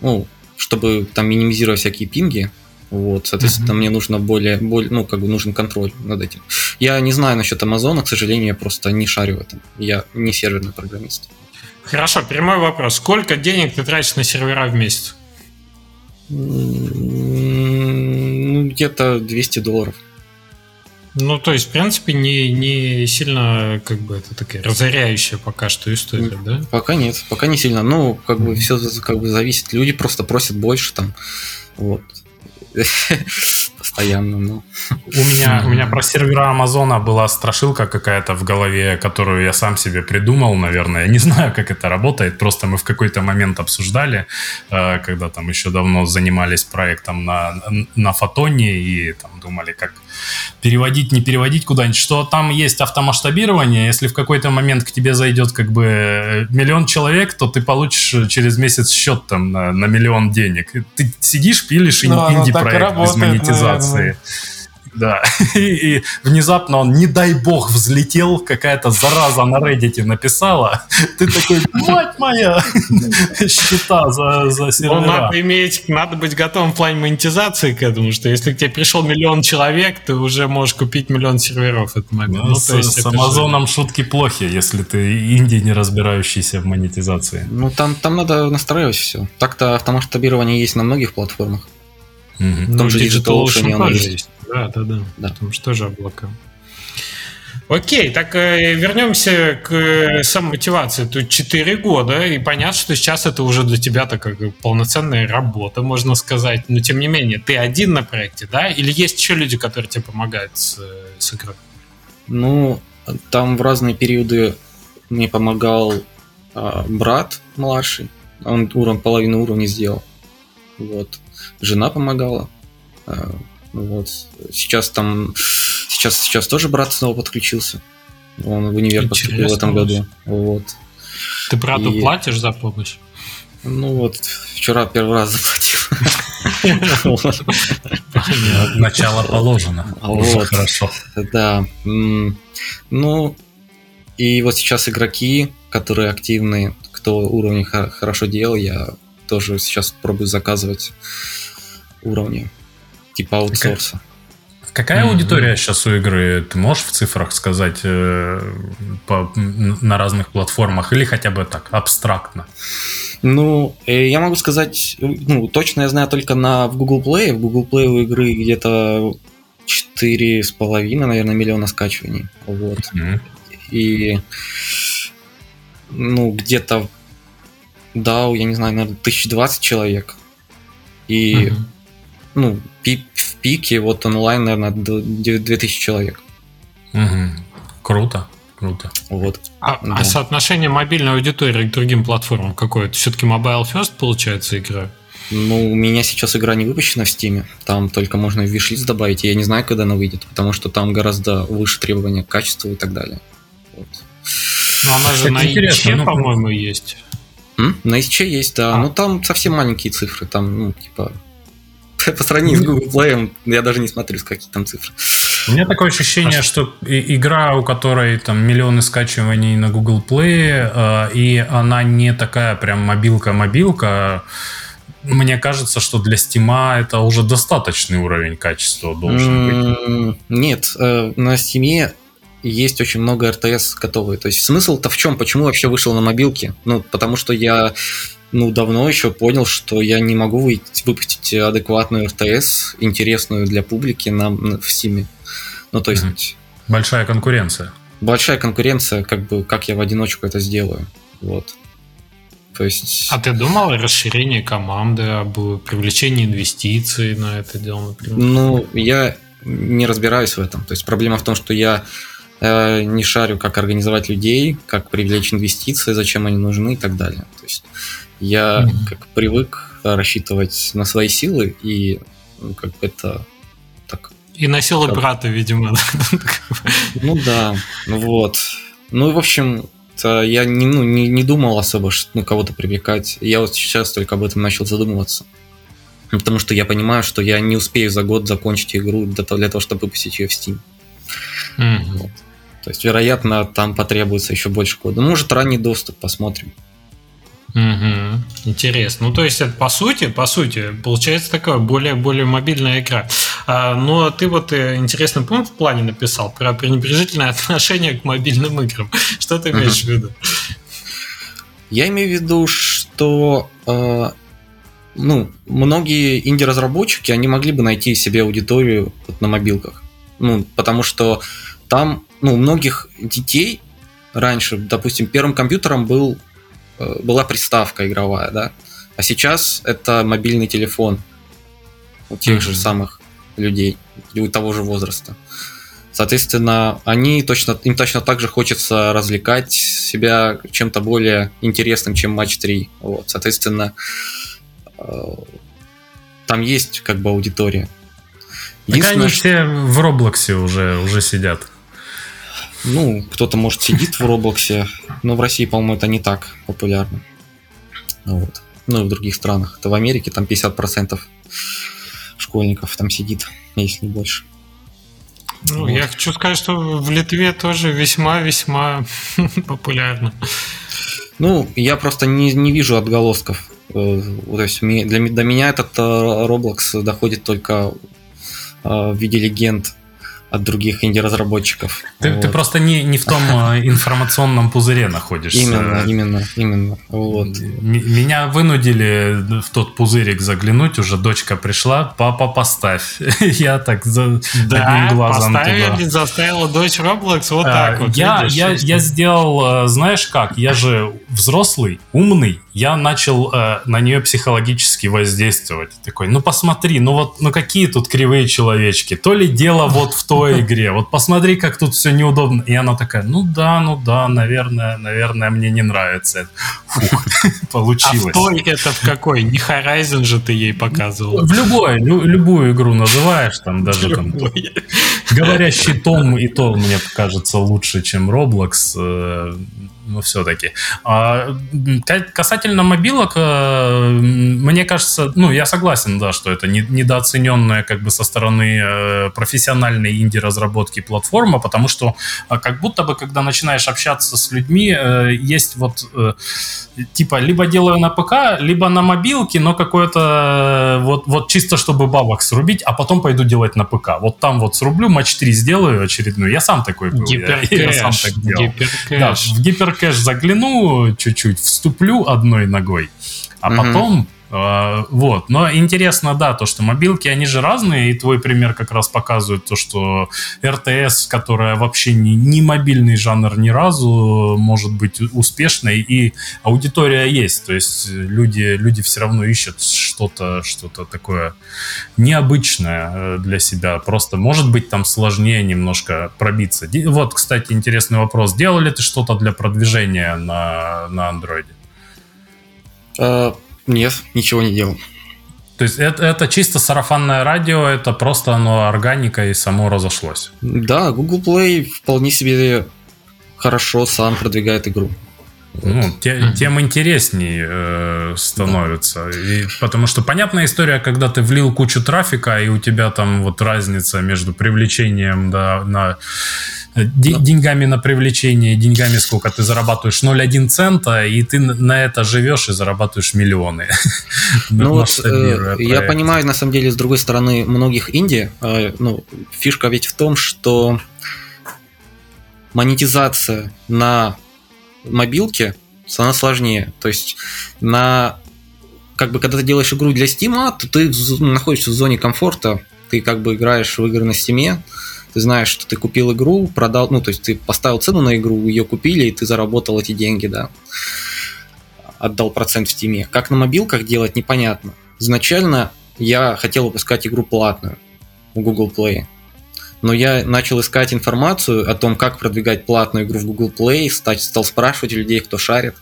ну, чтобы там минимизировать всякие пинги, вот, соответственно, mm-hmm. мне нужно более, более, ну, как бы нужен контроль над этим. Я не знаю насчет Амазона, к сожалению, я просто не шарю в этом. Я не серверный программист. Хорошо, прямой вопрос. Сколько денег ты тратишь на сервера в месяц? Ну, где-то 200 долларов. Ну, то есть, в принципе, не, не сильно, как бы, это такая разоряющая пока что история, да? Пока нет, пока не сильно. Ну, как бы, все как бы зависит. Люди просто просят больше там. Вот. Постоянно, ну. У меня, у меня про сервера Амазона была страшилка какая-то в голове, которую я сам себе придумал, наверное. Я не знаю, как это работает. Просто мы в какой-то момент обсуждали, э, когда там еще давно занимались проектом на, на фотоне и там думали, как переводить, не переводить куда-нибудь, что там есть автомасштабирование, если в какой-то момент к тебе зайдет как бы э, миллион человек, то ты получишь через месяц счет там на, на миллион денег. Ты сидишь, пилишь ну, инди-проект без монетизации. Наверное. Да. И, и внезапно он, не дай бог, взлетел, какая-то зараза на Reddit написала. Ты такой, мать моя, счета за, за сервера. Ну, надо иметь, надо быть готовым в плане монетизации к этому, что если к тебе пришел миллион человек, ты уже можешь купить миллион серверов в этот момент. Ну, ну, с, есть, с Амазоном же... шутки плохи, если ты инди, не разбирающийся в монетизации. Ну, там, там надо настраивать все. Так-то автомасштабирование есть на многих платформах. Угу. В том ну, же Digital Ocean оно есть. есть. Да, да, да. да. Потому что тоже облака. Окей, так э, вернемся к э, самомотивации. Тут 4 года, и понятно, что сейчас это уже для тебя такая полноценная работа, можно сказать. Но тем не менее, ты один на проекте, да? Или есть еще люди, которые тебе помогают с, э, с игрой? Ну, там в разные периоды мне помогал а, брат младший. Он уровень, половину уровня сделал. Вот. Жена помогала. А, вот. Сейчас там, сейчас, сейчас тоже брат снова подключился. Он в универ поступил в этом году. Вот. Ты брату И... платишь за помощь? Ну вот, вчера первый раз заплатил. Начало положено. Вот. Хорошо. Да. Ну, и вот сейчас игроки, которые активные, кто уровни хорошо делал, я тоже сейчас пробую заказывать уровни типа аутсорса. Какая mm-hmm. аудитория сейчас у игры? Ты можешь в цифрах сказать э, по, на разных платформах или хотя бы так, абстрактно? Ну, э, я могу сказать, ну, точно я знаю только на в Google Play. В Google Play у игры где-то 4,5, наверное, миллиона скачиваний. Вот. Mm-hmm. И ну, где-то да, я не знаю, наверное, 1020 человек. И mm-hmm ну, пик, в пике вот онлайн, наверное, 2000 человек. Угу. Круто. Круто. Вот. А, да. а соотношение мобильной аудитории к другим платформам какое? Это все-таки Mobile First получается игра? Ну, у меня сейчас игра не выпущена в Steam. Там только можно в вишлист добавить. И я не знаю, когда она выйдет, потому что там гораздо выше требования к качеству и так далее. Вот. Ну, она же на ИЧ, ну, по-моему, есть. М? На ИЧ есть, да. А. Но там совсем маленькие цифры. Там, ну, типа, по сравнению с Google Play, я даже не смотрю, с какие там цифры. У меня такое ощущение, что игра, у которой там миллионы скачиваний на Google Play, э, и она не такая прям мобилка-мобилка, мне кажется, что для Steam это уже достаточный уровень качества должен быть. Нет, э, на Steam есть очень много RTS готовые. То есть смысл-то в чем? Почему вообще вышел на мобилке? Ну, потому что я ну, давно еще понял, что я не могу выйти, выпустить адекватную РТС, интересную для публики на, в Steam. Ну, то есть... Большая конкуренция. Большая конкуренция, как бы, как я в одиночку это сделаю. Вот. То есть... А ты думал о расширении команды, об привлечении инвестиций на это дело, например? Ну, я не разбираюсь в этом. То есть проблема в том, что я не шарю, как организовать людей, как привлечь инвестиции, зачем они нужны и так далее. То есть я mm-hmm. как привык рассчитывать на свои силы, и ну, как это так. И на силы как... брата, видимо. Ну да, вот. Ну, в общем, я не, ну, не, не думал особо, что ну, кого-то привлекать. Я вот сейчас только об этом начал задумываться. Потому что я понимаю, что я не успею за год закончить игру для того, для того чтобы выпустить ее в Steam. Mm-hmm. Вот. То есть, вероятно, там потребуется еще больше кода. Ну, может, ранний доступ, посмотрим. Угу. Интересно. Ну, то есть, это по сути, по сути, получается такая более, более мобильная игра. А, но ты вот э, интересный пункт в плане написал про пренебрежительное отношение к мобильным играм. Что ты имеешь угу. в виду? Я имею в виду, что э, ну, многие инди-разработчики, они могли бы найти себе аудиторию вот на мобилках. Ну, потому что там, ну, у многих детей раньше, допустим, первым компьютером был, э, была приставка игровая, да, а сейчас это мобильный телефон у тех mm-hmm. же самых людей, у того же возраста. Соответственно, они точно, им точно так же хочется развлекать себя чем-то более интересным, чем матч 3. Вот, соответственно, э, там есть как бы аудитория. Так они все в Роблоксе уже, уже сидят. Ну, кто-то, может, сидит в Роблоксе, но в России, по-моему, это не так популярно. Вот. Ну и в других странах. Это в Америке там 50% школьников там сидит, если не больше. Ну, вот. я хочу сказать, что в Литве тоже весьма-весьма популярно. Ну, я просто не, не вижу отголосков. Э, то есть для, до меня этот э, Roblox доходит только э, в виде легенд от других инди-разработчиков. Ты, вот. ты просто не, не в том э, информационном пузыре находишься. Именно, именно, именно. Вот. Меня вынудили в тот пузырик заглянуть, уже дочка пришла, папа, поставь. Я так за да, одним глазом поставили, туда. заставила дочь Roblox вот а, так вот. Я, я, я сделал, э, знаешь как, я же взрослый, умный, я начал э, на нее психологически воздействовать. Такой, ну посмотри, ну вот, ну какие тут кривые человечки. То ли дело вот в той игре. Вот посмотри, как тут все неудобно. И она такая, ну да, ну да, наверное, наверное, мне не нравится. Фух, получилось. А в той это в какой? Не Horizon же ты ей показывал. В любой, лю, любую игру называешь, там даже там говорящий Том и то мне кажется лучше, чем Roblox. Э, ну, все-таки. А, касательно мобилок, э, мне кажется, ну, я согласен, да, что это недооцененная как бы со стороны э, профессиональной инди-разработки платформа, потому что а, как будто бы, когда начинаешь общаться с людьми, э, есть вот типа либо делаю на ПК, либо на мобилке, но какое-то вот, вот чисто чтобы бабок срубить, а потом пойду делать на ПК. Вот там вот срублю, матч 3 сделаю очередную. Я сам такой был. Гиперкэш. Я, я сам так делал. Гиперкэш. Да, в гиперкэш загляну чуть-чуть, вступлю одной ногой, а угу. потом вот, но интересно, да, то, что мобилки, они же разные, и твой пример как раз показывает то, что РТС, которая вообще не, не мобильный жанр ни разу, может быть успешной, и аудитория есть, то есть люди, люди все равно ищут что-то что такое необычное э, для себя, просто может быть там сложнее немножко пробиться. Вот, кстати, интересный вопрос, делал ли ты что-то для продвижения на, на андроиде? Нет, ничего не делал. То есть это, это чисто сарафанное радио, это просто оно органика и само разошлось. Да, Google Play вполне себе хорошо сам продвигает игру. Ну, те, тем интереснее э, становится. Да. И, потому что понятная история, когда ты влил кучу трафика, и у тебя там вот разница между привлечением да, на деньгами на привлечение, деньгами сколько ты зарабатываешь 0,1 цента, и ты на это живешь и зарабатываешь миллионы. Ну вот, э, я понимаю, на самом деле, с другой стороны, многих Индии, э, ну, фишка ведь в том, что монетизация на мобилке, она сложнее. То есть на как бы когда ты делаешь игру для Steam, то ты находишься в зоне комфорта, ты как бы играешь в игры на Steam, ты знаешь, что ты купил игру, продал, ну, то есть ты поставил цену на игру, ее купили, и ты заработал эти деньги, да. Отдал процент в Steam. Как на мобилках делать, непонятно. Изначально я хотел выпускать игру платную в Google Play. Но я начал искать информацию о том, как продвигать платную игру в Google Play, стал спрашивать людей, кто шарит,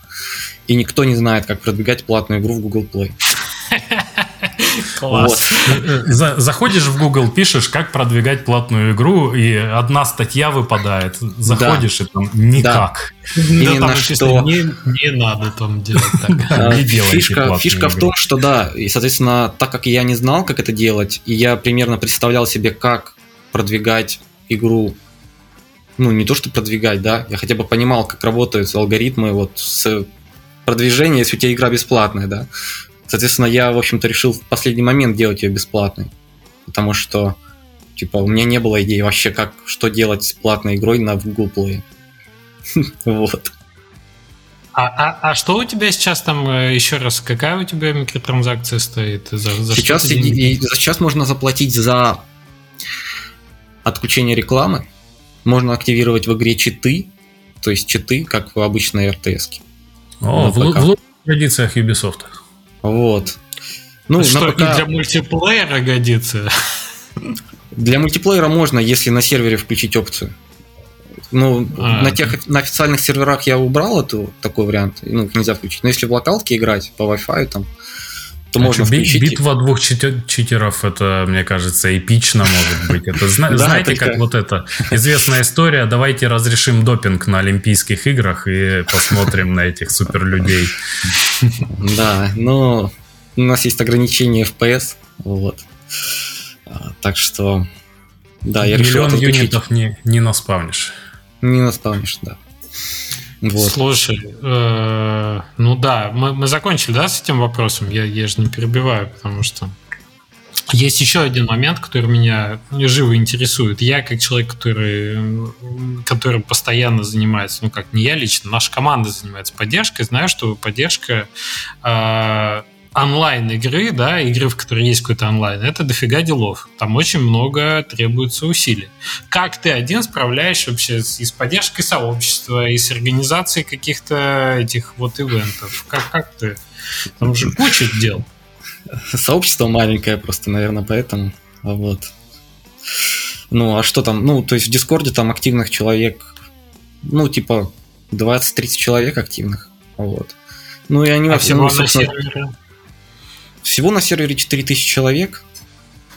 и никто не знает, как продвигать платную игру в Google Play. Класс. Заходишь в Google, пишешь, как продвигать платную игру, и одна статья выпадает. Заходишь, и там никак. Именно что... Не надо там делать так. Фишка в том, что да, и, соответственно, так как я не знал, как это делать, и я примерно представлял себе, как продвигать игру ну, не то, что продвигать, да, я хотя бы понимал, как работают алгоритмы вот с продвижения, если у тебя игра бесплатная, да. Соответственно, я, в общем-то, решил в последний момент делать ее бесплатной, потому что, типа, у меня не было идеи вообще, как, что делать с платной игрой на Google Play. Вот. А, а, а что у тебя сейчас там, э, еще раз, какая у тебя микротранзакция стоит? За, за сейчас, сейчас можно заплатить за отключение рекламы, можно активировать в игре читы, то есть читы, как в обычной RTS. О, в, в традициях Ubisoft. Вот. Ну, что, ПК... и для мультиплеера годится? Для мультиплеера можно, если на сервере включить опцию. Ну, а, на тех на официальных серверах я убрал эту такой вариант. Ну, нельзя включить. Но если в локалке играть по Wi-Fi, там, то можно включить. Битва двух читеров, это, мне кажется, эпично может быть. Это знаете, как вот это известная история. Давайте разрешим допинг на Олимпийских играх и посмотрим на этих суперлюдей. Да, но у нас есть ограничение FPS, вот. А, так что, да, я решил Миллион юнитов не, не наспавнишь. Не наспавнишь, да. Вот. Слушай, э, ну да, мы, мы закончили, да, с этим вопросом? Я, я же не перебиваю, потому что есть еще один момент, который меня живо интересует. Я, как человек, который, который постоянно занимается, ну как не я лично, наша команда занимается поддержкой, знаю, что поддержка э, онлайн игры, да, игры, в которой есть какой-то онлайн, это дофига делов. Там очень много требуется усилий. Как ты один справляешься вообще с, и с поддержкой сообщества, и с организацией каких-то этих вот ивентов? Как, как ты? Там же куча дел. Сообщество маленькое просто, наверное, поэтому. Вот. Ну, а что там? Ну, то есть в Дискорде там активных человек, ну, типа 20-30 человек активных. Вот. Ну, и они а во всем, ну, собственно... Всего на сервере 4000 человек.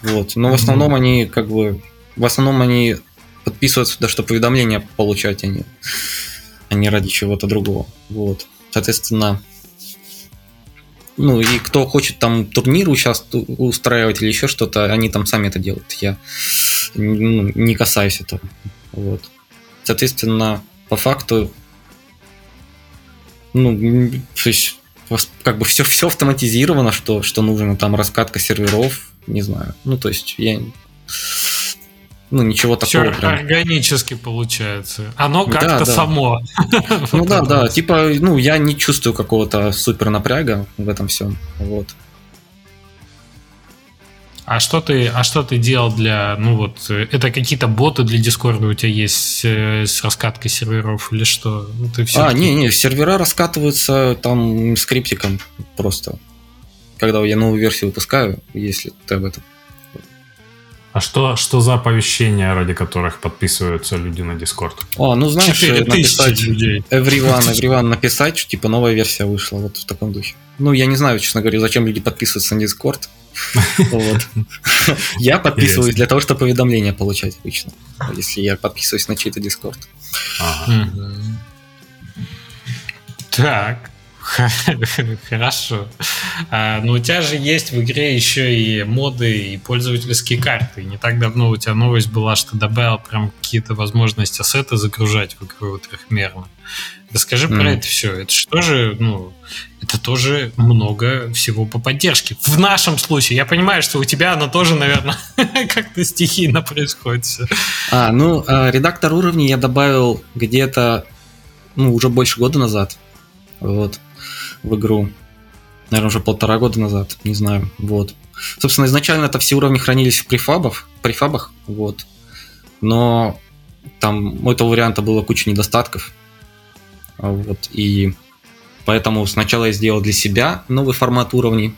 Вот. Но в основном mm-hmm. они как бы. В основном они подписываются туда, чтобы уведомления получать, а не, а не ради чего-то другого. Вот. Соответственно, ну и кто хочет там турниры сейчас устраивать или еще что-то, они там сами это делают. Я ну, не касаюсь этого. Вот. Соответственно, по факту, ну, то есть как бы все, все автоматизировано, что, что нужно, там раскатка серверов, не знаю. Ну, то есть я ну, ничего такого. Все прям. органически получается. Оно как-то да, да. само. Ну да, да. Типа, ну, я не чувствую какого-то супер напряга в этом всем. Вот. А что ты, а что ты делал для, ну вот, это какие-то боты для Дискорда у тебя есть э, с раскаткой серверов или что? Ну, ты все а, не, не, сервера раскатываются там скриптиком просто. Когда я новую версию выпускаю, если ты об этом. А что, что за оповещения, ради которых подписываются люди на Дискорд? О, ну знаешь, написать людей. Everyone, everyone написать, что типа новая версия вышла, вот в таком духе. Ну, я не знаю, честно говоря, зачем люди подписываются на Дискорд. Вот. Я подписываюсь для того, чтобы уведомления получать обычно, если я подписываюсь на чей-то Дискорд. Так. Хорошо. А, но у тебя же есть в игре еще и моды и пользовательские карты. Не так давно у тебя новость была, что добавил прям какие-то возможности ассеты загружать в игру трехмерно. Расскажи mm. про это все. Это что же, ну, это тоже много всего по поддержке. В нашем случае, я понимаю, что у тебя оно тоже, наверное, как-то стихийно происходит. А, ну, а, редактор уровней я добавил где-то, ну, уже больше года назад. Вот в игру. Наверное, уже полтора года назад, не знаю. Вот. Собственно, изначально это все уровни хранились в префабах, префабах, вот. Но там у этого варианта было куча недостатков. Вот. И поэтому сначала я сделал для себя новый формат уровней.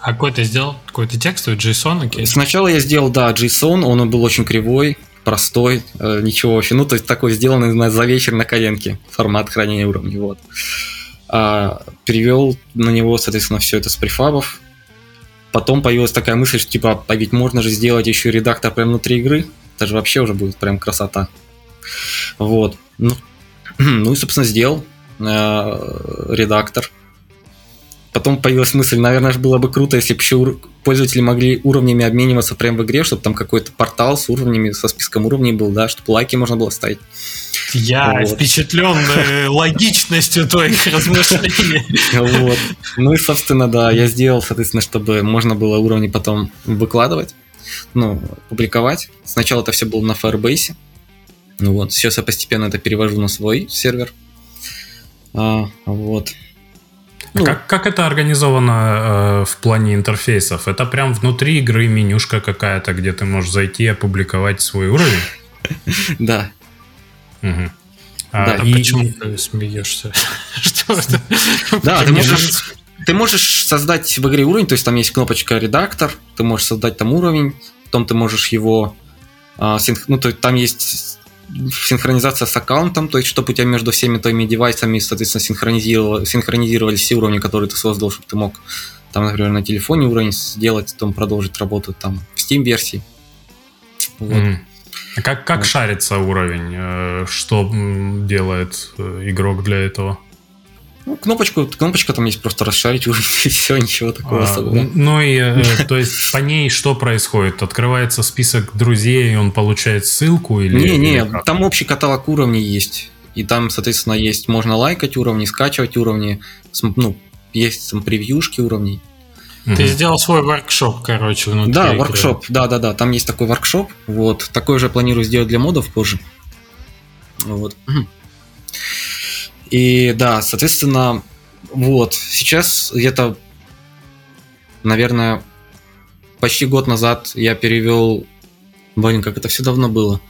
А какой ты сделал? Какой-то текстовый JSON? Okay. Сначала я сделал, да, JSON, он был очень кривой, простой, э, ничего вообще. Ну, то есть такой сделанный за вечер на коленке формат хранения уровней. Вот а, перевел на него, соответственно, все это с префабов. Потом появилась такая мысль, что типа, а ведь можно же сделать еще редактор прямо внутри игры. Это же вообще уже будет прям красота. Вот. Ну, ну и, собственно, сделал э, редактор. Потом появилась мысль, наверное, было бы круто, если бы еще пользователи могли уровнями обмениваться прямо в игре, чтобы там какой-то портал с уровнями, со списком уровней был, да, чтобы лайки можно было ставить. Я вот. впечатлен э, логичностью твоих размышлений. Вот. Ну и, собственно, да, я сделал, соответственно, чтобы можно было уровни потом выкладывать, ну, публиковать. Сначала это все было на Firebase. Ну вот, сейчас я постепенно это перевожу на свой сервер. А, вот. Ну, как, как это организовано э, в плане интерфейсов? Это прям внутри игры менюшка какая-то, где ты можешь зайти и опубликовать свой уровень? Да. Угу. А, да, и почему ты смеешься? Что это? Да, ты можешь, ты можешь создать в игре уровень, то есть там есть кнопочка редактор, ты можешь создать там уровень, потом ты можешь его, а, ну то есть там есть синхронизация с аккаунтом, то есть чтобы у тебя между всеми твоими девайсами, соответственно, синхронизировали, синхронизировались все уровни, которые ты создал, чтобы ты мог там, например, на телефоне уровень сделать, потом продолжить работу там в Steam-версии. Вот. Mm. А как, как вот. шарится уровень? Э, что делает э, игрок для этого? Ну, кнопочку, кнопочка там есть просто расшарить уровень, и все, ничего такого а, особого. Ну и, э, то есть, по ней что происходит? Открывается список друзей, и он получает ссылку? Или, не, не, или там общий каталог уровней есть. И там, соответственно, есть, можно лайкать уровни, скачивать уровни, ну, есть там превьюшки уровней. Ты угу. сделал свой воркшоп, короче, внутри. Да, игры. воркшоп, да, да, да. Там есть такой воркшоп. Вот. Такой же планирую сделать для модов позже. Вот. И да, соответственно, вот, сейчас где-то, наверное, почти год назад я перевел, блин, как это все давно было.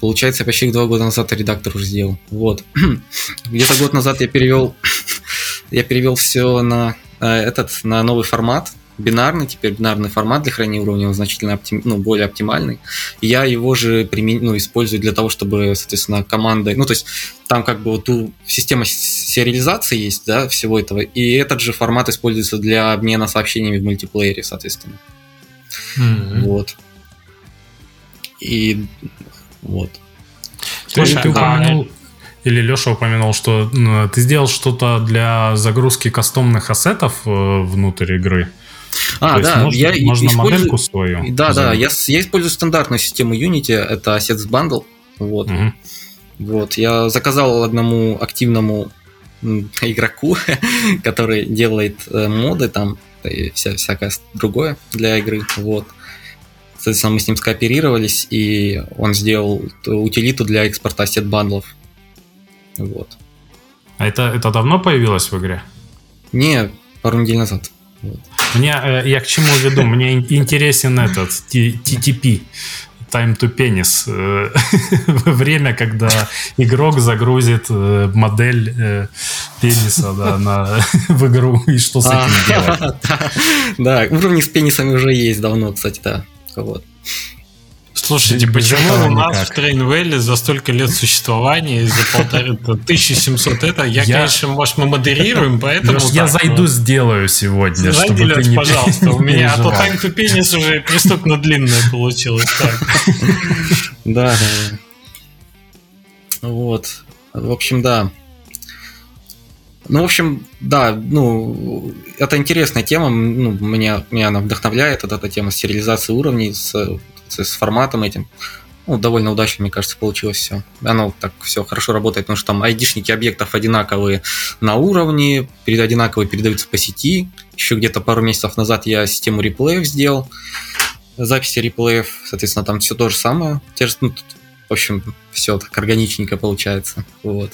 Получается, почти два года назад редактор уже сделал. Вот. Где-то год назад я перевел, я перевел все на э, этот, на новый формат бинарный, теперь бинарный формат для хранения уровня, он значительно оптим, ну, более оптимальный. И я его же примен, ну, использую для того, чтобы, соответственно, командой, ну, то есть там как бы вот у, система сериализации есть, да, всего этого, и этот же формат используется для обмена сообщениями в мультиплеере, соответственно. Mm-hmm. Вот. И вот. То есть ты упомянул, или Леша упомянул, что ты сделал что-то для загрузки кастомных ассетов э, внутрь игры. А, да, можно, я можно использую... модельку свою. Да, да, я, я использую стандартную систему Unity, это Assets Bundle. Вот. Угу. Вот, я заказал одному активному игроку, который делает э, моды там и вся, всякое другое для игры. Вот. Соответственно, мы с ним скооперировались, и он сделал утилиту для экспорта сет бандлов. Вот. А это, это давно появилось в игре? Не, пару недель назад. Мне, э, я к чему веду? Мне интересен этот TTP. Time to penis. Э, время, когда игрок загрузит э, модель пениса да, на, в игру, и что с этим а, делать. Да, уровни с пенисами уже есть давно, кстати, да. Вот. Слушайте, почему у нас никак. в Трейнвелле за столько лет существования, за полторы, 1700 это, я, я, конечно, может, мы модерируем, поэтому... Леш, так, я зайду, но... сделаю сегодня, Зайди, чтобы Леш, ты не пожалуйста, у меня, а то time to penis уже преступно длинное получилось. Да, да. Вот. В общем, да. Ну, в общем, да, ну, это интересная тема, ну, меня, меня она вдохновляет, вот эта тема стерилизации уровней с с форматом этим. Ну, довольно удачно, мне кажется, получилось все. Оно так все хорошо работает, потому что там айдишники объектов одинаковые на уровне, перед одинаковые передаются по сети. Еще где-то пару месяцев назад я систему реплеев сделал, записи реплеев, соответственно, там все то же самое. Ну, в общем, все так органичненько получается. Вот.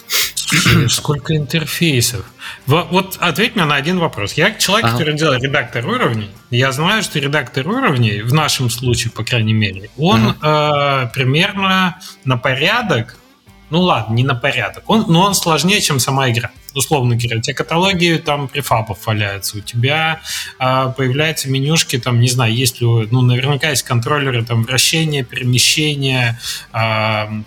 Сколько интерфейсов. Вот ответь мне на один вопрос. Я человек, ага. который делает редактор уровней. Я знаю, что редактор уровней, в нашем случае, по крайней мере, он ага. э, примерно на порядок, ну ладно, не на порядок, он, но он сложнее, чем сама игра. Условно говоря, у тебя каталоги там префабов валяются, у тебя э, появляются менюшки, там, не знаю, есть ли, ну, наверняка есть контроллеры там вращения, перемещения, э,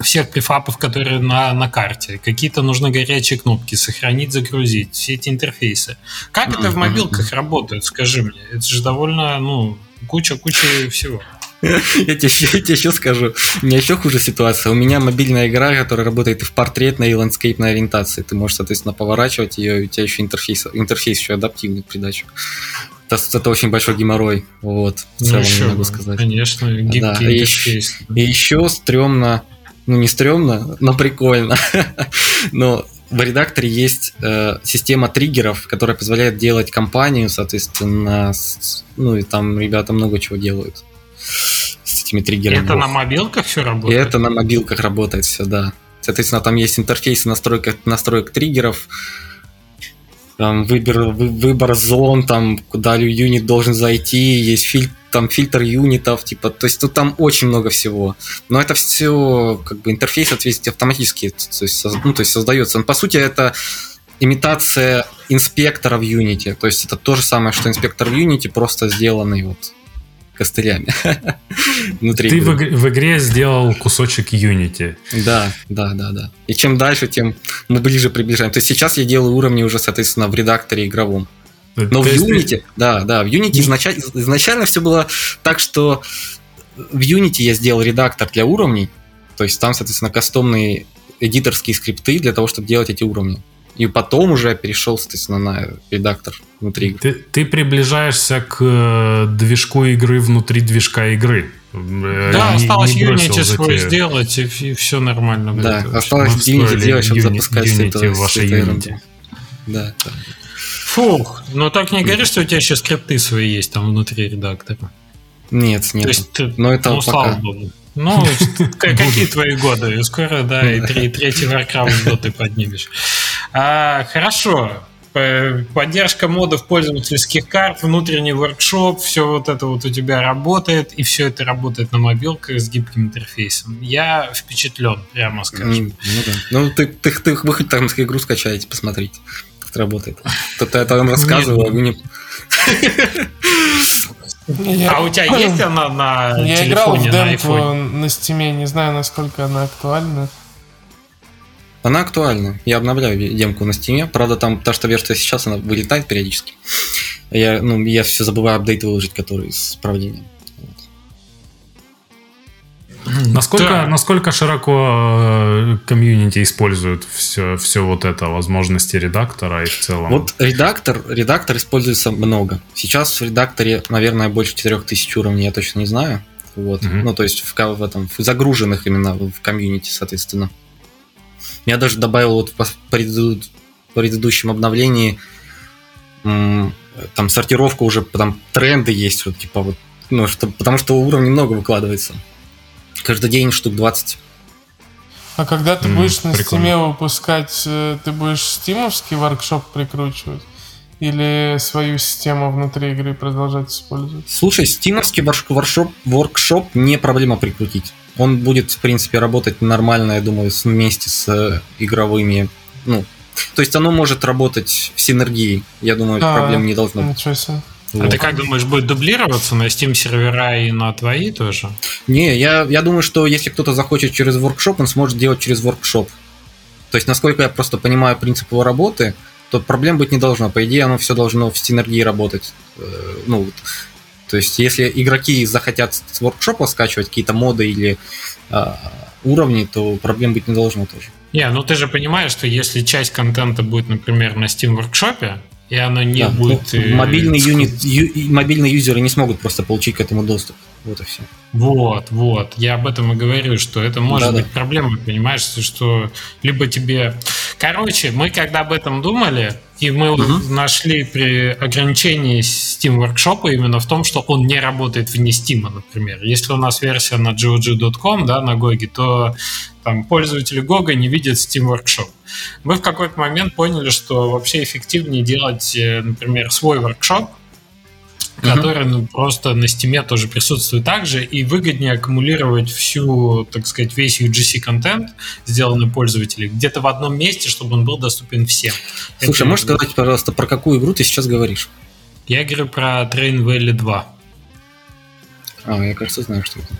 всех префапов, которые на, на карте. Какие-то нужны горячие кнопки, сохранить, загрузить, все эти интерфейсы. Как это в мобилках работает, скажи мне? Это же довольно, ну, куча-куча всего. Я тебе, еще, я тебе еще скажу. У меня еще хуже ситуация. У меня мобильная игра, которая работает и в портретной, и ландскейпной ориентации. Ты можешь, соответственно, поворачивать ее, и у тебя еще интерфейс, интерфейс еще адаптивный в придачу. Это, это очень большой геморрой. Вот, в ну, целом, ну, еще, могу сказать. Конечно, гибкий да. интерфейс. И, и еще стрёмно, ну не стрёмно, но прикольно. но в редакторе есть э, система триггеров, которая позволяет делать компанию, соответственно, с, ну и там ребята много чего делают с этими триггерами. Это на мобилках все работает? И это на мобилках работает все, да. Соответственно, там есть интерфейсы настройка, настроек триггеров, там выбор, выбор зон, там куда юнит должен зайти, есть фильтр, там фильтр юнитов, типа, то есть тут там очень много всего. Но это все, как бы, интерфейс ответить автоматически, то есть, ну, то есть создается. Но, по сути, это имитация инспектора в Unity. То есть это то же самое, что инспектор в Unity, просто сделанный вот костылями внутри. Ты игры. В, в игре сделал кусочек Unity. Да, да, да, да. И чем дальше, тем мы ближе приближаем. То есть сейчас я делаю уровни уже, соответственно, в редакторе игровом. Но в Unity, да, да, в Unity изначально, изначально все было так, что в Unity я сделал редактор для уровней, то есть там, соответственно, кастомные эдиторские скрипты для того, чтобы делать эти уровни. И потом уже перешел, соответственно, на редактор внутри игры. Ты, ты приближаешься к э, движку игры внутри движка игры. Э, да, не, осталось не Unity свой сделать, и, и все нормально. Да, будет. осталось Unity делать, чтобы запускать Unity это, в вашей Unity. Да, да. Фух, но так не говоришь, что у тебя еще скрипты свои есть там внутри редактора. Нет, нет. То есть, ты, но это ну, пока... слава богу. Ну, какие твои годы? Скоро, да, и третий Warcraft ты поднимешь. А, хорошо. Поддержка модов пользовательских карт, внутренний воркшоп, все вот это вот у тебя работает, и все это работает на мобилках с гибким интерфейсом. Я впечатлен, прямо скажем. Ну, да. ну ты, ты, ты, вы хоть там игру скачаете, посмотрите, это работает. Кто-то это вам рассказывал, а вы не... а у тебя есть она на Я телефоне, играл в демку на стиме, не знаю, насколько она актуальна. Она актуальна. Я обновляю демку на стиме. Правда, там та, что версия сейчас, она вылетает периодически. Я, ну, я все забываю апдейт выложить, который с исправлением. Насколько, да. насколько широко э, комьюнити использует все, все вот это, возможности редактора и в целом? Вот редактор, редактор используется много. Сейчас в редакторе, наверное, больше 4000 уровней, я точно не знаю. Вот. Угу. Ну, то есть в, в этом, в загруженных именно в комьюнити, соответственно. Я даже добавил вот в предыдущем обновлении там сортировка уже, там тренды есть, вот типа вот, ну, что, потому что уровней много выкладывается. Каждый день штук 20. А когда ты mm, будешь на Steam е выпускать, э, ты будешь Steam овский workshop прикручивать? Или свою систему внутри игры продолжать использовать? Слушай, Steam овский workshop, workshop не проблема прикрутить он будет, в принципе, работать нормально, я думаю, вместе с э, игровыми. Ну, то есть оно может работать в синергии. Я думаю, а, проблем не должно быть. Ничего себе. Вот. А ты как думаешь, будет дублироваться на Steam сервера и на твои тоже? Не, я, я думаю, что если кто-то захочет через воркшоп, он сможет делать через воркшоп. То есть, насколько я просто понимаю принцип его работы, то проблем быть не должно. По идее, оно все должно в синергии работать. Э, ну, то есть, если игроки захотят с воркшопа скачивать какие-то моды или э, уровни, то проблем быть не должно тоже. Не, ну ты же понимаешь, что если часть контента будет, например, на Steam Workshop, и она не да, будет... Ну, э, мобильный, юнит, ю, мобильные юзеры не смогут просто получить к этому доступ. Вот и все. Вот, вот. Я об этом и говорю, что это может да, быть да. проблемой, понимаешь, что либо тебе... Короче, мы когда об этом думали, и мы угу. нашли при ограничении Steam Workshop именно в том, что он не работает вне Steam, например. Если у нас версия на GOG.com, да, на GOG, то там пользователи GOG не видят Steam Workshop. Мы в какой-то момент поняли, что вообще эффективнее делать, э, например, свой workshop, который ну, просто на стиме тоже присутствует также, и выгоднее аккумулировать всю, так сказать, весь UGC контент, сделанный пользователем, где-то в одном месте, чтобы он был доступен всем. Слушай, это... можешь сказать, пожалуйста, про какую игру ты сейчас говоришь? Я говорю про Train Valley 2. А, я, кажется, знаю, что это.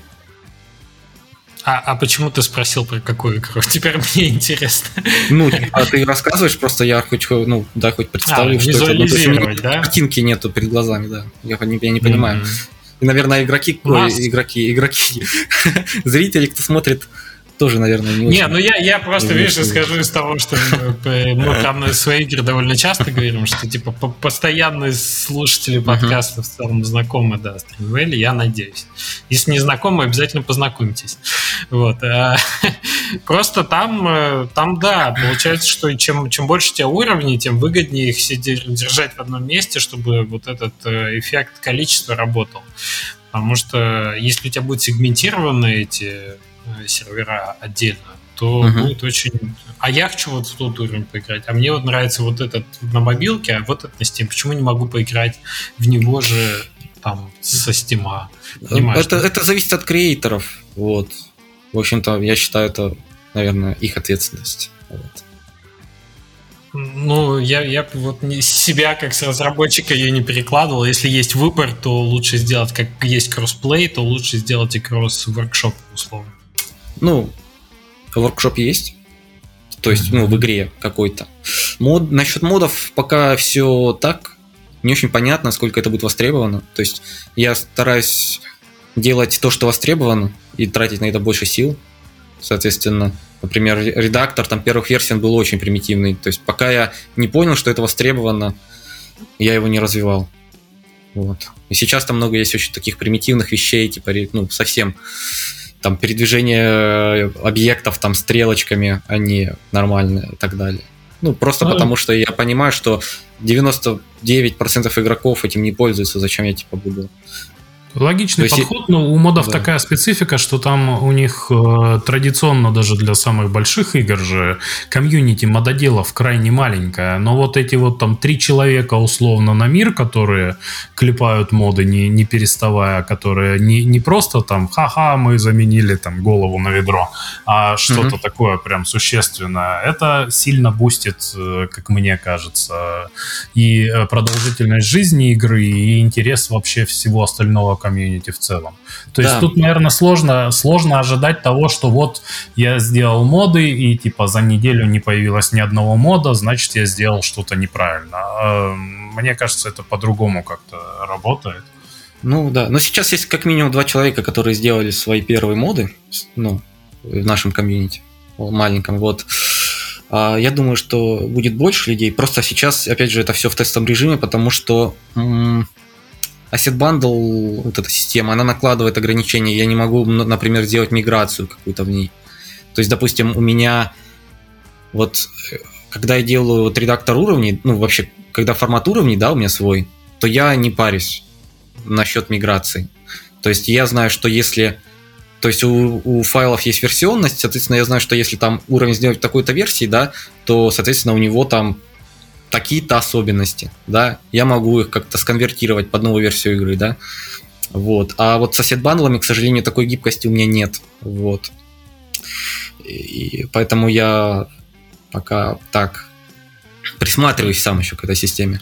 А, а почему ты спросил про какую игру? Теперь мне интересно. Ну, а ты рассказываешь, просто я хочу, ну, да, хоть представлю, а, что это. Ну, да? Картинки нету перед глазами, да. Я, я не понимаю. Mm-hmm. И, наверное, игроки, ой, игроки, игроки, зрители, кто смотрит, тоже, наверное, не очень. Не, ну я, я просто, видишь, скажу из того, что мы там на свои игры довольно часто говорим, что типа постоянные слушатели подкаста в целом знакомы, да, с я надеюсь. Если не знакомы, обязательно познакомьтесь. Вот. А, просто там, э, там, да, получается, что чем, чем больше у тебя уровней, тем выгоднее их держать в одном месте, чтобы вот этот э, эффект количества работал. Потому что если у тебя будут сегментированы эти Э, сервера отдельно, то uh-huh. будет очень... А я хочу вот в тот уровень поиграть. А мне вот нравится вот этот на мобилке, а вот этот на Steam. Почему не могу поиграть в него же там со Steam? Понимаешь, это, это зависит от креаторов. Вот. В общем-то, я считаю, это, наверное, их ответственность. Вот. Ну, я, я вот себя как с разработчика ее не перекладывал. Если есть выбор, то лучше сделать, как есть кроссплей, то лучше сделать и кросс-воркшоп, условно. Ну, воркшоп есть. То есть, ну, в игре какой-то. Мод, насчет модов пока все так. Не очень понятно, сколько это будет востребовано. То есть я стараюсь делать то, что востребовано, и тратить на это больше сил. Соответственно, например, редактор там первых версий был очень примитивный. То есть пока я не понял, что это востребовано, я его не развивал. Вот. И сейчас там много есть очень таких примитивных вещей, типа, ну, совсем там передвижение э, объектов там стрелочками, они нормальные и так далее. Ну, просто ну, потому что я понимаю, что 99% игроков этим не пользуются, зачем я типа буду Логичный есть, подход, но у модов да. такая специфика, что там у них э, традиционно даже для самых больших игр же комьюнити мододелов крайне маленькая. Но вот эти вот там три человека условно на мир, которые клепают моды не, не переставая, которые не, не просто там ха-ха, мы заменили там голову на ведро, а что-то угу. такое прям существенное. Это сильно бустит, э, как мне кажется, и э, продолжительность жизни игры, и интерес вообще всего остального комьюнити в целом. То есть да. тут, наверное, сложно, сложно ожидать того, что вот я сделал моды, и типа за неделю не появилось ни одного мода, значит, я сделал что-то неправильно. А, мне кажется, это по-другому как-то работает. Ну да, но сейчас есть как минимум два человека, которые сделали свои первые моды, ну, в нашем комьюнити, маленьком, вот. А, я думаю, что будет больше людей. Просто сейчас, опять же, это все в тестовом режиме, потому что м- Asset Bundle, вот эта система, она накладывает ограничения. Я не могу, например, сделать миграцию какую-то в ней. То есть, допустим, у меня вот когда я делаю вот редактор уровней, ну вообще, когда формат уровней, да, у меня свой, то я не парюсь насчет миграции. То есть я знаю, что если... То есть у, у файлов есть версионность, соответственно, я знаю, что если там уровень сделать в такой-то версии, да, то, соответственно, у него там такие-то особенности, да, я могу их как-то сконвертировать под новую версию игры, да, вот. А вот сосед бандлами, к сожалению, такой гибкости у меня нет, вот. И поэтому я пока так присматриваюсь сам еще к этой системе.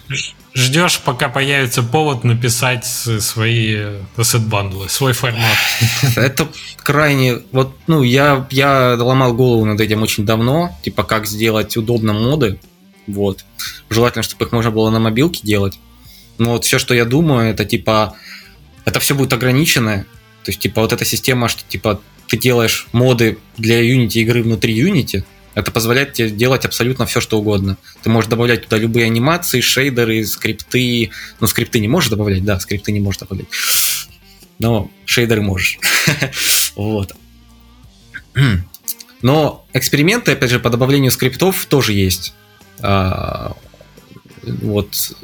Ждешь, пока появится повод написать свои asset бандлы, свой формат. Это крайне... Вот, ну, я, я ломал голову над этим очень давно, типа, как сделать удобно моды, вот. Желательно, чтобы их можно было на мобилке делать. Но вот все, что я думаю, это типа, это все будет ограниченное. То есть, типа, вот эта система, что типа ты делаешь моды для Unity игры внутри Unity, это позволяет тебе делать абсолютно все, что угодно. Ты можешь добавлять туда любые анимации, шейдеры, скрипты. Ну, скрипты не можешь добавлять, да, скрипты не можешь добавлять. Но шейдеры можешь. Вот. Но эксперименты, опять же, по добавлению скриптов тоже есть. А, вот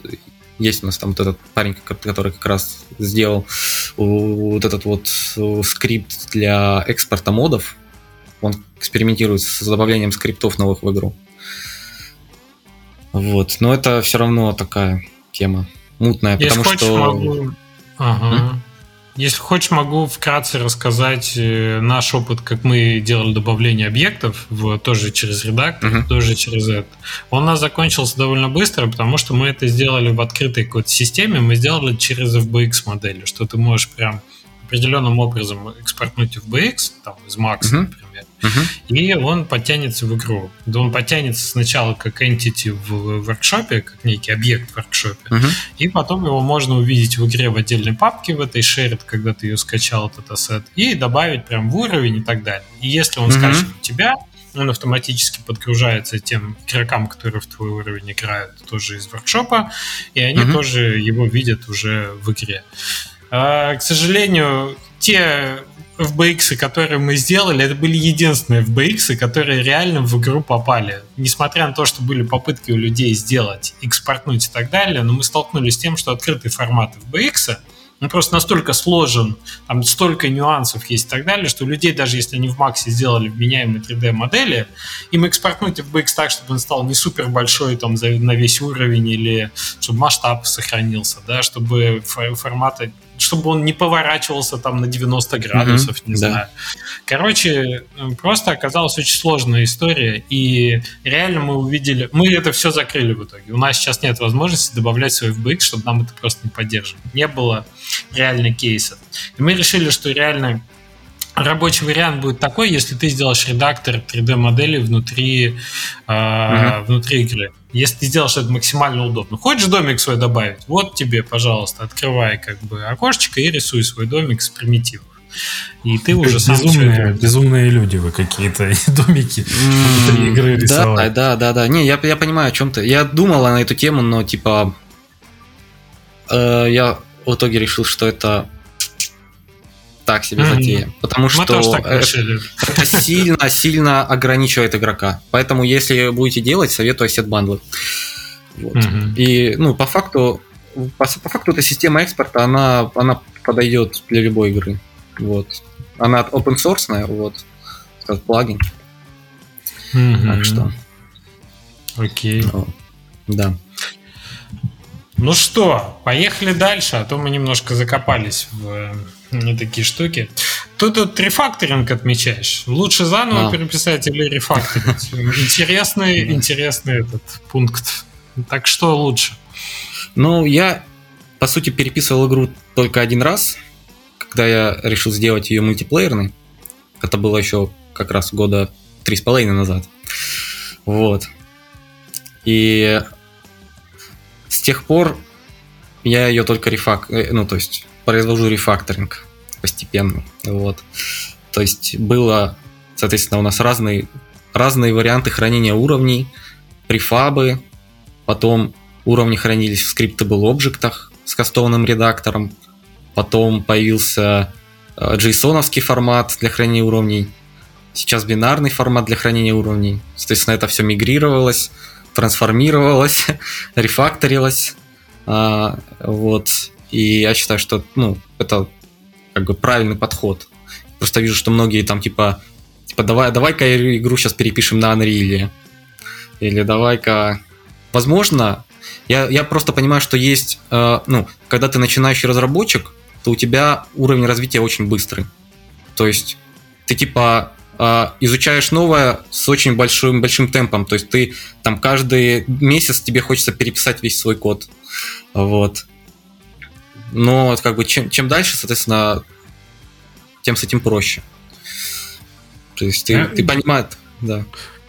есть у нас там вот этот парень, который как раз сделал вот этот вот скрипт для экспорта модов. Он экспериментирует с добавлением скриптов новых в игру. Вот, но это все равно такая тема мутная, Если потому хочешь, что... Могу... Ага. Если хочешь, могу вкратце рассказать э, наш опыт, как мы делали добавление объектов, в, тоже через редактор, uh-huh. тоже через это. Он у нас закончился довольно быстро, потому что мы это сделали в открытой какой-то системе, мы сделали через FBX модели, что ты можешь прям определенным образом экспортнуть в BX, там, из Max, uh-huh. например, uh-huh. и он подтянется в игру. Да он подтянется сначала как entity в воркшопе, как некий объект в воркшопе, uh-huh. и потом его можно увидеть в игре в отдельной папке в этой shared, когда ты ее скачал, этот ассет, и добавить прям в уровень и так далее. И если он uh-huh. скачан у тебя, он автоматически подгружается тем игрокам, которые в твой уровень играют тоже из воркшопа, и они mm-hmm. тоже его видят уже в игре. А, к сожалению, те FBX, которые мы сделали, это были единственные FBX, которые реально в игру попали. Несмотря на то, что были попытки у людей сделать, экспортнуть и так далее, но мы столкнулись с тем, что открытый формат FBX — он просто настолько сложен, там столько нюансов есть и так далее, что людей, даже если они в Максе сделали вменяемые 3D-модели, им экспортнуть в BX так, чтобы он стал не супер большой там, на весь уровень или чтобы масштаб сохранился, да, чтобы форматы чтобы он не поворачивался там на 90 градусов, mm-hmm, не да. знаю. Короче, просто оказалась очень сложная история, и реально мы увидели, мы это все закрыли в итоге. У нас сейчас нет возможности добавлять свой FBX, чтобы нам это просто не поддерживать. Не было реально кейса. И мы решили, что реально рабочий вариант будет такой, если ты сделаешь редактор 3D-модели внутри, э, uh-huh. внутри игры. Если ты сделаешь это максимально удобно. Хочешь домик свой добавить? Вот тебе, пожалуйста, открывай как бы окошечко и рисуй свой домик с примитивов. И ты уже сам безумные, безумные люди вы какие-то домики внутри игры рисовать. Да, да, да, да. Не, я, я понимаю о чем ты. Я думал на эту тему, но типа э, я в итоге решил, что это так себе mm-hmm. затея. Потому Мы что это, это сильно, сильно ограничивает игрока. Поэтому, если будете делать, советую сет бандлы. Вот. Mm-hmm. И, ну, по факту, по, по факту эта система экспорта, она, она подойдет для любой игры. Вот. Она open source, вот, как плагин. Mm-hmm. Так что. Окей. Okay. Ну, да. Ну что, поехали дальше, а то мы немножко закопались в не такие штуки. Тут тут рефакторинг отмечаешь. Лучше заново а. переписать или рефакторить? Интересный, интересный этот пункт. Так что лучше? Ну, я, по сути, переписывал игру только один раз, когда я решил сделать ее мультиплеерной. Это было еще как раз года три с половиной назад. Вот. И с тех пор я ее только рефак... Э, ну, то есть произвожу рефакторинг постепенно. Вот. То есть было, соответственно, у нас разные, разные варианты хранения уровней, префабы, потом уровни хранились в scriptable объектах с кастованным редактором, потом появился json э, формат для хранения уровней, сейчас бинарный формат для хранения уровней. Соответственно, это все мигрировалось, трансформировалось, рефакторилось. А, вот. И я считаю, что ну, это как бы правильный подход. Просто вижу, что многие там типа, типа давай, давай-ка игру сейчас перепишем на Unreal. Или давай-ка... Возможно, я, я просто понимаю, что есть, э, ну, когда ты начинающий разработчик, то у тебя уровень развития очень быстрый. То есть ты типа изучаешь новое с очень большим, большим темпом. То есть ты там каждый месяц тебе хочется переписать весь свой код. Вот. Но как бы чем, чем дальше, соответственно, тем с этим проще. То есть ты, ты понимаешь, да.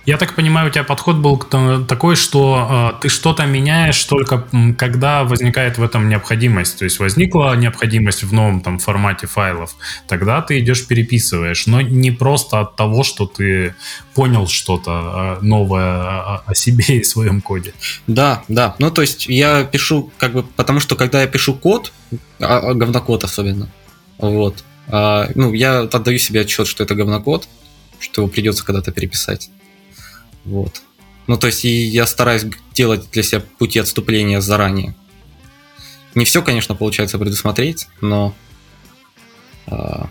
Я так понимаю, у тебя подход был такой, что э, ты что-то меняешь только когда возникает в этом необходимость. То есть возникла необходимость в новом там формате файлов, тогда ты идешь переписываешь, но не просто от того, что ты понял что-то э, новое о, о себе и своем коде. Да, да. Ну то есть я пишу как бы, потому что когда я пишу код, а, а говнокод особенно, вот, а, ну я отдаю себе отчет, что это говнокод, что его придется когда-то переписать. Вот. Ну, то есть и я стараюсь делать для себя пути отступления заранее. Не все, конечно, получается предусмотреть, но а,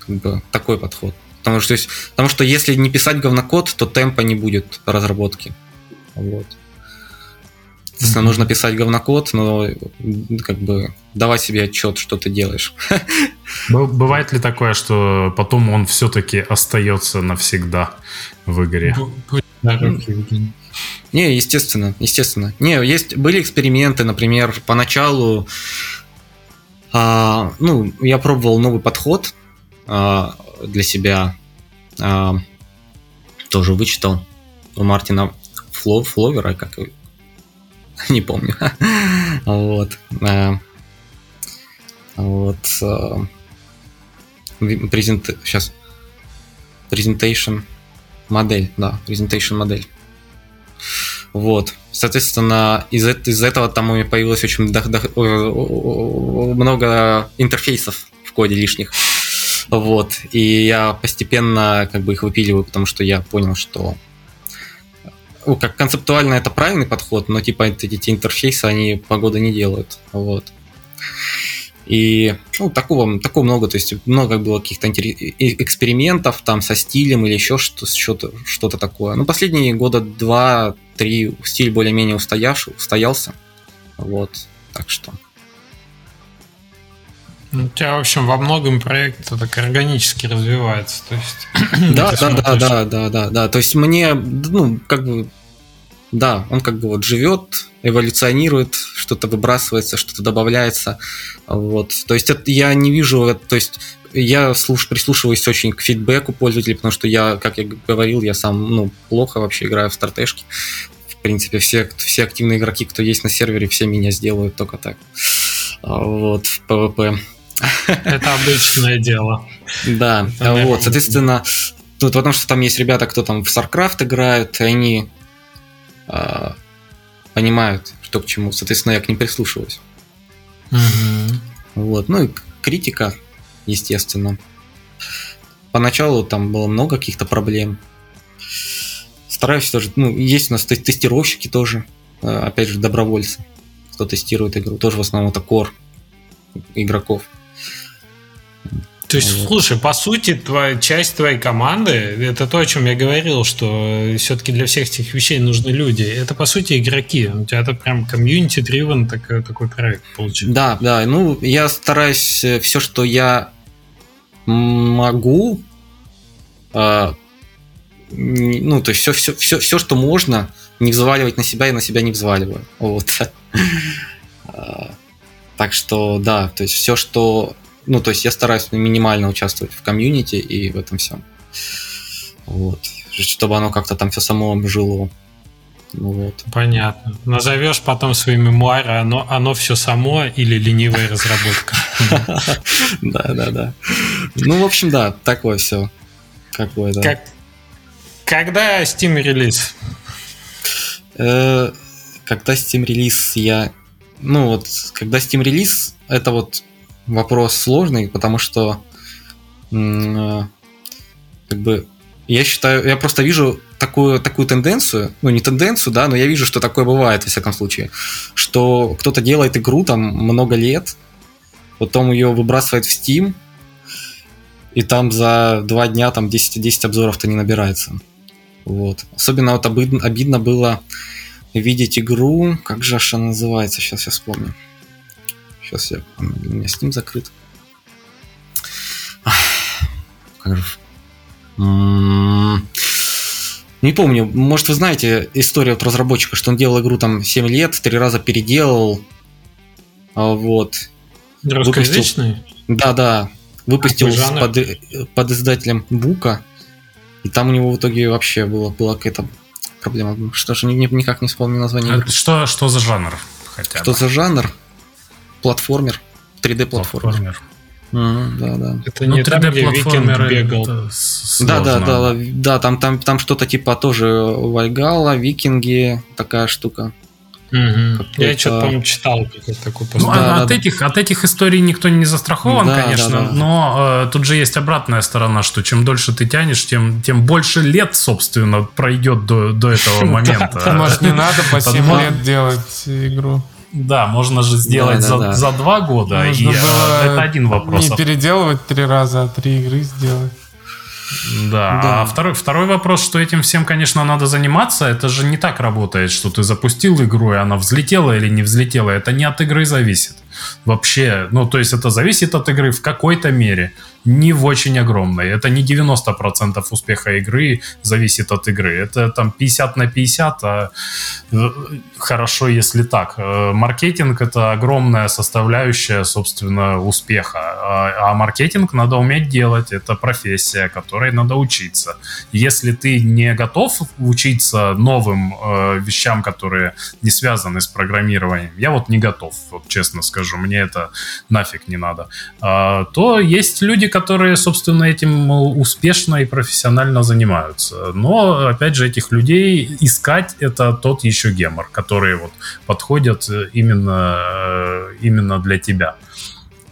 как бы такой подход. Потому что, есть, потому что если не писать говнокод, то темпа не будет разработки. Вот. Соответственно, mm-hmm. нужно писать говнокод, но как бы давай себе отчет, что ты делаешь. Бывает ли такое, что потом он все-таки остается навсегда в игре? Не, естественно, естественно. Не, есть были эксперименты, например, поначалу А, ну, я пробовал новый подход а, для себя. А, тоже вычитал у Мартина Фло, Фловера, как не помню. вот. А, вот. А, презент... Сейчас. Presentation модель, да, presentation модель. Вот. Соответственно, из, из этого там у меня появилось очень до, до, много интерфейсов в коде лишних. Вот. И я постепенно как бы их выпиливаю, потому что я понял, что ну, как концептуально это правильный подход, но типа эти, интерфейсы, они погоды не делают. Вот. И ну, такого, такого много, то есть много было каких-то экспериментов там со стилем или еще что-то, что-то такое. Ну, последние года два-три стиль более-менее устоявший, устоялся. Вот, так что. У тебя, в общем, во многом проект так органически развивается. То есть, да, да, да, да, да, да, да. То есть мне, ну, как бы да, он как бы вот живет, эволюционирует, что-то выбрасывается, что-то добавляется. Вот. То есть это, я не вижу, то есть я слуш, прислушиваюсь очень к фидбэку пользователей, потому что я, как я говорил, я сам ну, плохо вообще играю в стратежки. В принципе, все, все активные игроки, кто есть на сервере, все меня сделают только так. А, вот, в PvP. Это обычное дело. Да, вот, соответственно, тут потому что там есть ребята, кто там в StarCraft играют, и они а, понимают, что к чему. Соответственно, я к ним прислушиваюсь. Вот. Ну и критика, естественно. Поначалу там было много каких-то проблем. Стараюсь тоже. Ну, есть у нас тестировщики тоже. А, опять же, добровольцы. Кто тестирует игру. Тоже в основном это кор игроков. То есть, вот. слушай, по сути, твоя, часть твоей команды, это то, о чем я говорил, что все-таки для всех этих вещей нужны люди. Это, по сути, игроки. У тебя это прям комьюнити-дривен такой, такой проект получился. Да, да. Ну, я стараюсь э, все, что я могу, э, ну, то есть все, все, все, все, что можно, не взваливать на себя и на себя не взваливаю. Вот. А, так что, да, то есть все, что ну, то есть я стараюсь минимально участвовать в комьюнити и в этом всем. Вот. Чтобы оно как-то там все само жило. Вот. Понятно. Назовешь потом свои мемуары, оно, оно все само или ленивая разработка. Да, да, да. Ну, в общем, да, такое все. Какое, да. Когда Steam релиз? Э, когда Steam релиз я... Ну вот, когда Steam релиз, это вот вопрос сложный, потому что э, как бы я считаю, я просто вижу такую, такую тенденцию, ну не тенденцию, да, но я вижу, что такое бывает, во всяком случае, что кто-то делает игру там много лет, потом ее выбрасывает в Steam, и там за два дня там 10, 10 обзоров-то не набирается. Вот. Особенно вот обидно, обидно было видеть игру, как же она называется, сейчас я вспомню. Сейчас я... У меня Steam закрыт. Как же... Не помню, может вы знаете историю от разработчика, что он делал игру там 7 лет, три раза переделал, а вот. Русскоязычный? Да, да. Выпустил под, под издателем Бука, и там у него в итоге вообще было, была какая-то проблема. Что же, никак не вспомню название. А что, что за жанр? Хотя что бы? за жанр? Платформер, 3D-платформер. Mm, да, да. Это ну, не 3D где Викинг бегал. Да, да, да, да, там, там, там что-то типа тоже Вальгала, Викинги, такая штука. Угу. Я что-то, по-моему, читал такой пост. Ну, да, от, да, этих, от этих историй никто не застрахован, да, конечно, да, да. но э, тут же есть обратная сторона, что чем дольше ты тянешь, тем, тем больше лет, собственно, пройдет до, до этого момента. Может, не надо по 7 лет делать игру? Да, можно же сделать да, да, за, да. за два года, можно и было это один вопрос. Не переделывать три раза, а три игры сделать. Да. да. А второй, второй вопрос, что этим всем, конечно, надо заниматься. Это же не так работает, что ты запустил игру, и она взлетела или не взлетела. Это не от игры зависит. Вообще, ну, то есть это зависит от игры в какой-то мере. Не в очень огромной. Это не 90% успеха игры зависит от игры. Это там 50 на 50, а э, хорошо, если так. Э, маркетинг — это огромная составляющая, собственно, успеха. А, а маркетинг надо уметь делать. Это профессия, которой надо учиться. Если ты не готов учиться новым э, вещам, которые не связаны с программированием, я вот не готов, вот честно скажу, мне это нафиг не надо, э, то есть люди, которые, собственно, этим успешно и профессионально занимаются. Но, опять же, этих людей искать это тот еще гемор, которые вот подходят именно, э, именно для тебя.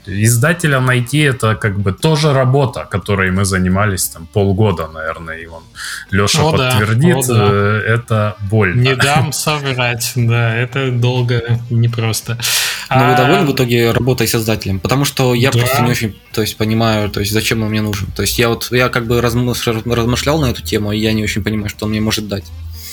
Издателя найти это как бы тоже работа, которой мы занимались там полгода, наверное, и он Леша о, подтвердит, да, о, да. Э, это больно. Не дам соврать, да, это долго непросто. Но вы довольны в итоге работой с издателем? Потому что я да. просто не очень, то есть понимаю, то есть зачем он мне нужен. То есть я вот я как бы размышлял на эту тему, и я не очень понимаю, что он мне может дать.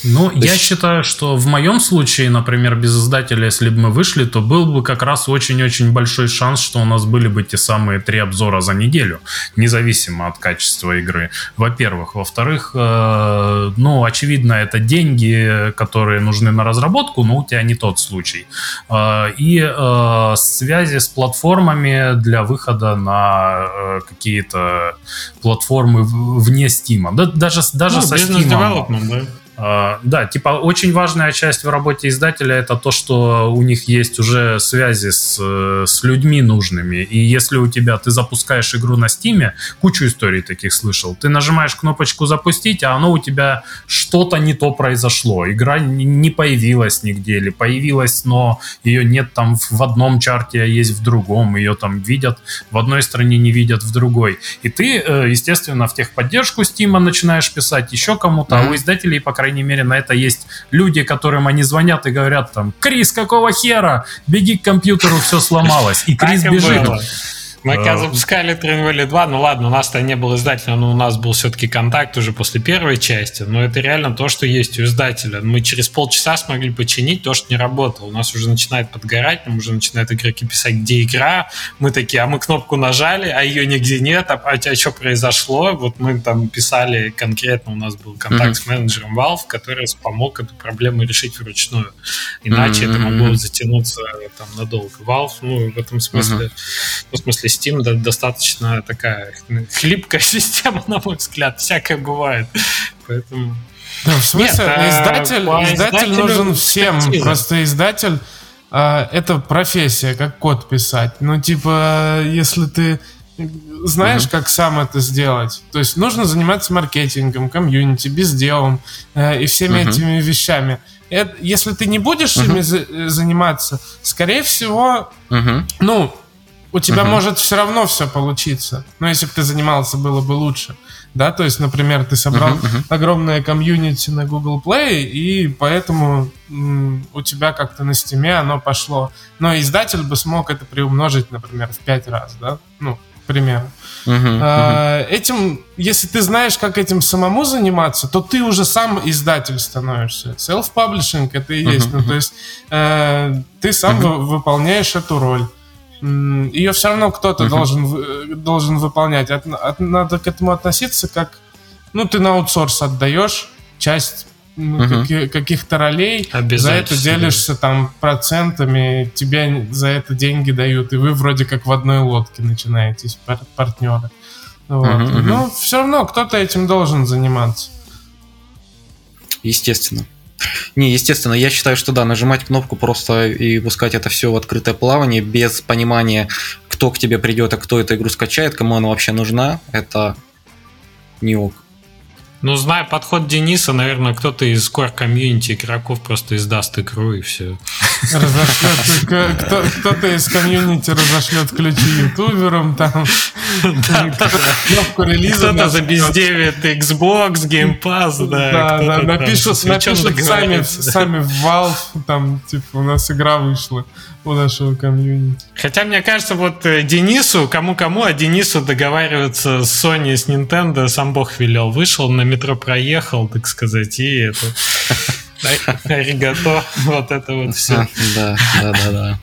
Ну, я есть... считаю, что в моем случае, например, без издателя, если бы мы вышли, то был бы как раз очень-очень большой шанс, что у нас были бы те самые три обзора за неделю, независимо от качества игры. Во-первых. Во-вторых, э, ну, очевидно, это деньги, которые нужны на разработку, но у тебя не тот случай. Э, и э, связи с платформами для выхода на э, какие-то платформы вне Steam. Да, даже, даже ну, со Steam. Да? А, да, типа очень важная часть в работе издателя это то, что у них есть уже связи с, с людьми нужными. И если у тебя ты запускаешь игру на Стиме, кучу историй таких слышал, ты нажимаешь кнопочку запустить, а оно у тебя что-то не то произошло. Игра не появилась нигде, или появилась, но ее нет там в одном чарте, а есть в другом. Ее там видят в одной стране, не видят в другой. И ты, э, естественно, в техподдержку Стима начинаешь писать еще кому-то, mm-hmm. а у издателей, по крайней крайней мере, на это есть люди, которым они звонят и говорят там, Крис, какого хера? Беги к компьютеру, все сломалось. И Крис бежит. Было. Мы когда запускали Train 2, ну ладно, у нас-то не был издателя, но у нас был все-таки контакт уже после первой части, но это реально то, что есть у издателя. Мы через полчаса смогли починить то, что не работало. У нас уже начинает подгорать, нам уже начинают игроки писать, где игра. Мы такие, а мы кнопку нажали, а ее нигде нет, а, а, а что произошло? Вот мы там писали конкретно, у нас был контакт mm-hmm. с менеджером Valve, который помог эту проблему решить вручную. Иначе mm-hmm. это могло затянуться там надолго. Valve, ну, в этом смысле, mm-hmm. ну, в смысле Steam достаточно такая хлипкая система, на мой взгляд. Всякое бывает. Поэтому... Да, в смысле, Нет, а издатель, издатель нужен всем. Просто издатель а, это профессия, как код писать. Ну, типа, если ты знаешь, mm-hmm. как сам это сделать. То есть нужно заниматься маркетингом, комьюнити, безделом э, и всеми mm-hmm. этими вещами. Это, если ты не будешь mm-hmm. ими за- заниматься, скорее всего, mm-hmm. ну, у тебя uh-huh. может все равно все получиться. Но если бы ты занимался, было бы лучше. Да, то есть, например, ты собрал uh-huh, uh-huh. огромное комьюнити на Google Play, и поэтому м, у тебя как-то на Steam е оно пошло. Но издатель бы смог это приумножить, например, в пять раз, да? Ну, к примеру. Uh-huh, а, Этим, если ты знаешь, как этим самому заниматься, то ты уже сам издатель становишься. Self-publishing это и есть. Uh-huh, ну, то есть э, ты сам uh-huh. выполняешь эту роль ее все равно кто-то uh-huh. должен, должен выполнять. От, от, надо к этому относиться как, ну, ты на аутсорс отдаешь часть ну, uh-huh. каких, каких-то ролей, за это делишься там процентами, тебе за это деньги дают, и вы вроде как в одной лодке начинаетесь, пар- партнеры. Вот. Uh-huh, Но все равно кто-то этим должен заниматься. Естественно. Не, естественно, я считаю, что да, нажимать кнопку просто и пускать это все в открытое плавание без понимания, кто к тебе придет, а кто эту игру скачает, кому она вообще нужна, это не ок. Ну, зная подход Дениса, наверное, кто-то из core комьюнити игроков просто издаст игру и все. Кто-то из комьюнити разошлет ключи ютуберам, там, кнопку релиза. Кто-то забездевит Xbox, Game Pass, да. Да, напишут сами в Valve, там, типа, у нас игра вышла у нашего комьюнити. Хотя, мне кажется, вот э, Денису, кому-кому, а Денису договариваться с Sony, с Nintendo, сам Бог велел. Вышел, на метро проехал, так сказать, и это... Аригато, вот это вот все. Да, да, да, да.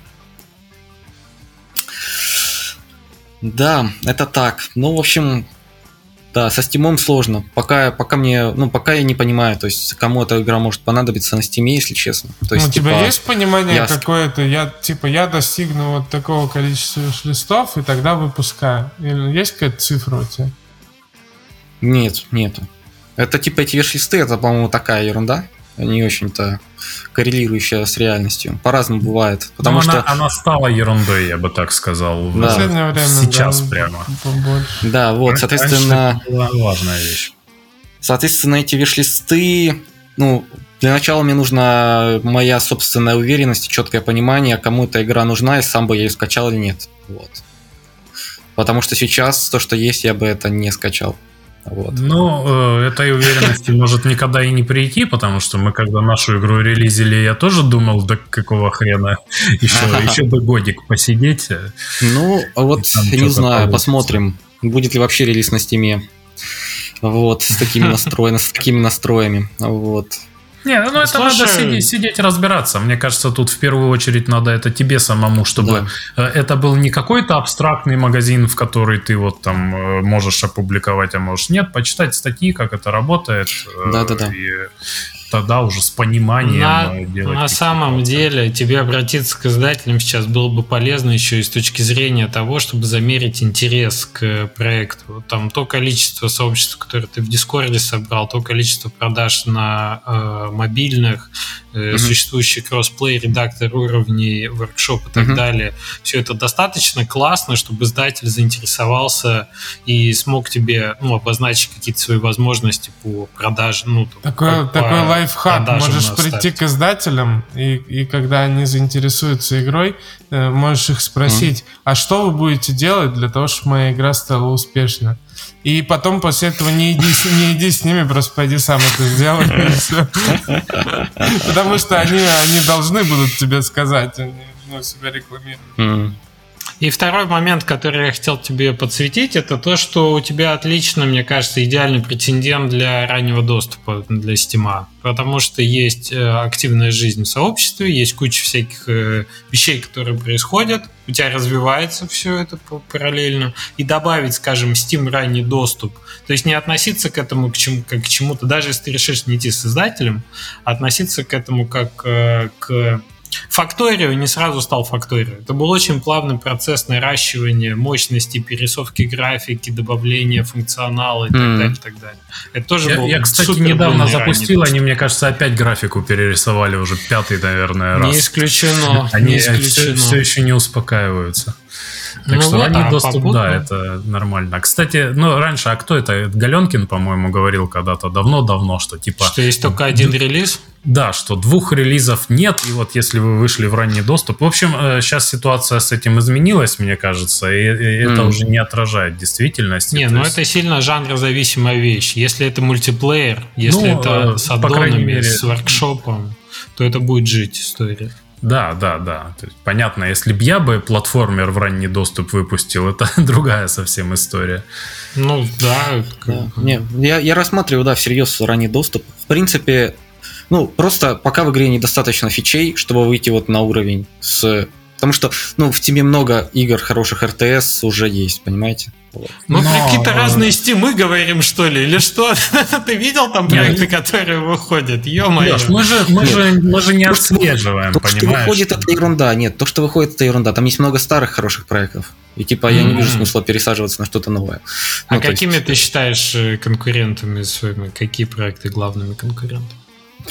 Да, это так. Ну, в общем, да, со стимом сложно. Пока, пока мне, ну, пока я не понимаю, то есть кому эта игра может понадобиться на стиме, если честно. То есть, ну, у тебя типа, есть понимание я... какое-то? Я типа я достигну вот такого количества листов и тогда выпускаю. Или есть какая-то цифра у тебя? Нет, нету. Это типа эти виш-листы, это, по-моему, такая ерунда не очень-то коррелирующая с реальностью. По-разному бывает. Потому Но что она, она стала ерундой, я бы так сказал. Да. В время, Сейчас да, прямо. Побольше. Да, вот, соответственно... была важная вещь. Соответственно, эти виш-листы, ну, для начала мне нужна моя собственная уверенность и четкое понимание, кому эта игра нужна, и сам бы я ее скачал или нет. Вот. Потому что сейчас то, что есть, я бы это не скачал. Вот. Ну, э, этой уверенности может никогда и не прийти, потому что мы когда нашу игру релизили, я тоже думал, да какого хрена еще, еще бы годик посидеть. Ну, вот не знаю, посмотрим, будет ли вообще релиз на стиме. Вот, с такими настроями, с такими настроями. Вот. Не, ну это Слушай... надо сидеть, сидеть разбираться. Мне кажется, тут в первую очередь надо это тебе самому, чтобы да. Э, это был не какой-то абстрактный магазин, в который ты вот там э, можешь опубликовать, а можешь нет, почитать статьи, как это работает. Да, да, да тогда уже с пониманием на, э, делать. На самом деле тебе обратиться к издателям сейчас было бы полезно еще и с точки зрения того, чтобы замерить интерес к проекту. Там то количество сообществ, которое ты в Discord е собрал, то количество продаж на э, мобильных, э, mm-hmm. существующий кроссплей, редактор уровней, workshop и так mm-hmm. далее. Все это достаточно классно, чтобы издатель заинтересовался и смог тебе ну, обозначить какие-то свои возможности по продаже. Ну, такое, по, такое по лайфхак. Можешь прийти к издателям, и, и когда они заинтересуются игрой, э, можешь их спросить, mm. а что вы будете делать для того, чтобы моя игра стала успешной? И потом после этого не иди, не иди с ними, просто пойди сам это сделай. Потому что они, они должны будут тебе сказать, они ну, себя рекламируют. И второй момент, который я хотел тебе подсветить, это то, что у тебя отлично, мне кажется, идеальный претендент для раннего доступа для Steam. Потому что есть э, активная жизнь в сообществе, есть куча всяких э, вещей, которые происходят, у тебя развивается все это параллельно. И добавить, скажем, Steam ранний доступ, то есть не относиться к этому к, чему, как к чему-то, даже если ты решишь не идти с издателем, а относиться к этому как э, к Факторио не сразу стал Факторио. Это был очень плавный процесс наращивания мощности, перерисовки графики, добавления функционала и так mm. далее, и так далее. Это тоже я, был Я, кстати, недавно запустил, они, мне кажется, опять графику перерисовали уже пятый, наверное, раз. Не исключено. Они не исключено. Все, все еще не успокаиваются. Так ну что вот, ранний а доступ, попутно... да, это нормально. Кстати, ну, раньше, а кто это? Галенкин, по-моему, говорил когда-то давно-давно, что типа... Что есть только один релиз? Да, что двух релизов нет, и вот если вы вышли в ранний доступ... В общем, сейчас э, ситуация с этим изменилась, мне кажется, и, и это mm. уже не отражает действительность. Не, ну есть... это сильно жанрозависимая вещь. Если это мультиплеер, если ну, это э, с аддонами, мере... с воркшопом, то это будет жить история. Да, да, да. То есть, понятно, если бы я бы платформер в ранний доступ выпустил, это другая совсем история. Ну да. да. Не, я, я рассматриваю, да, всерьез ранний доступ. В принципе, ну, просто пока в игре недостаточно фичей, чтобы выйти вот на уровень с Потому что, ну, в Тиме много игр хороших РТС уже есть, понимаете? Мы Но... про какие-то разные стимы говорим, что ли? Или что? Ты видел там проекты, Нет. которые выходят? Ё-моё. мы же, мы, же, мы же не отслеживаем, то, понимаешь? То, что выходит, это ерунда. Нет, то, что выходит, это ерунда. Там есть много старых хороших проектов. И типа я не вижу смысла пересаживаться на что-то новое. А ну, какими есть... ты считаешь э, конкурентами своими? Какие проекты главными конкурентами?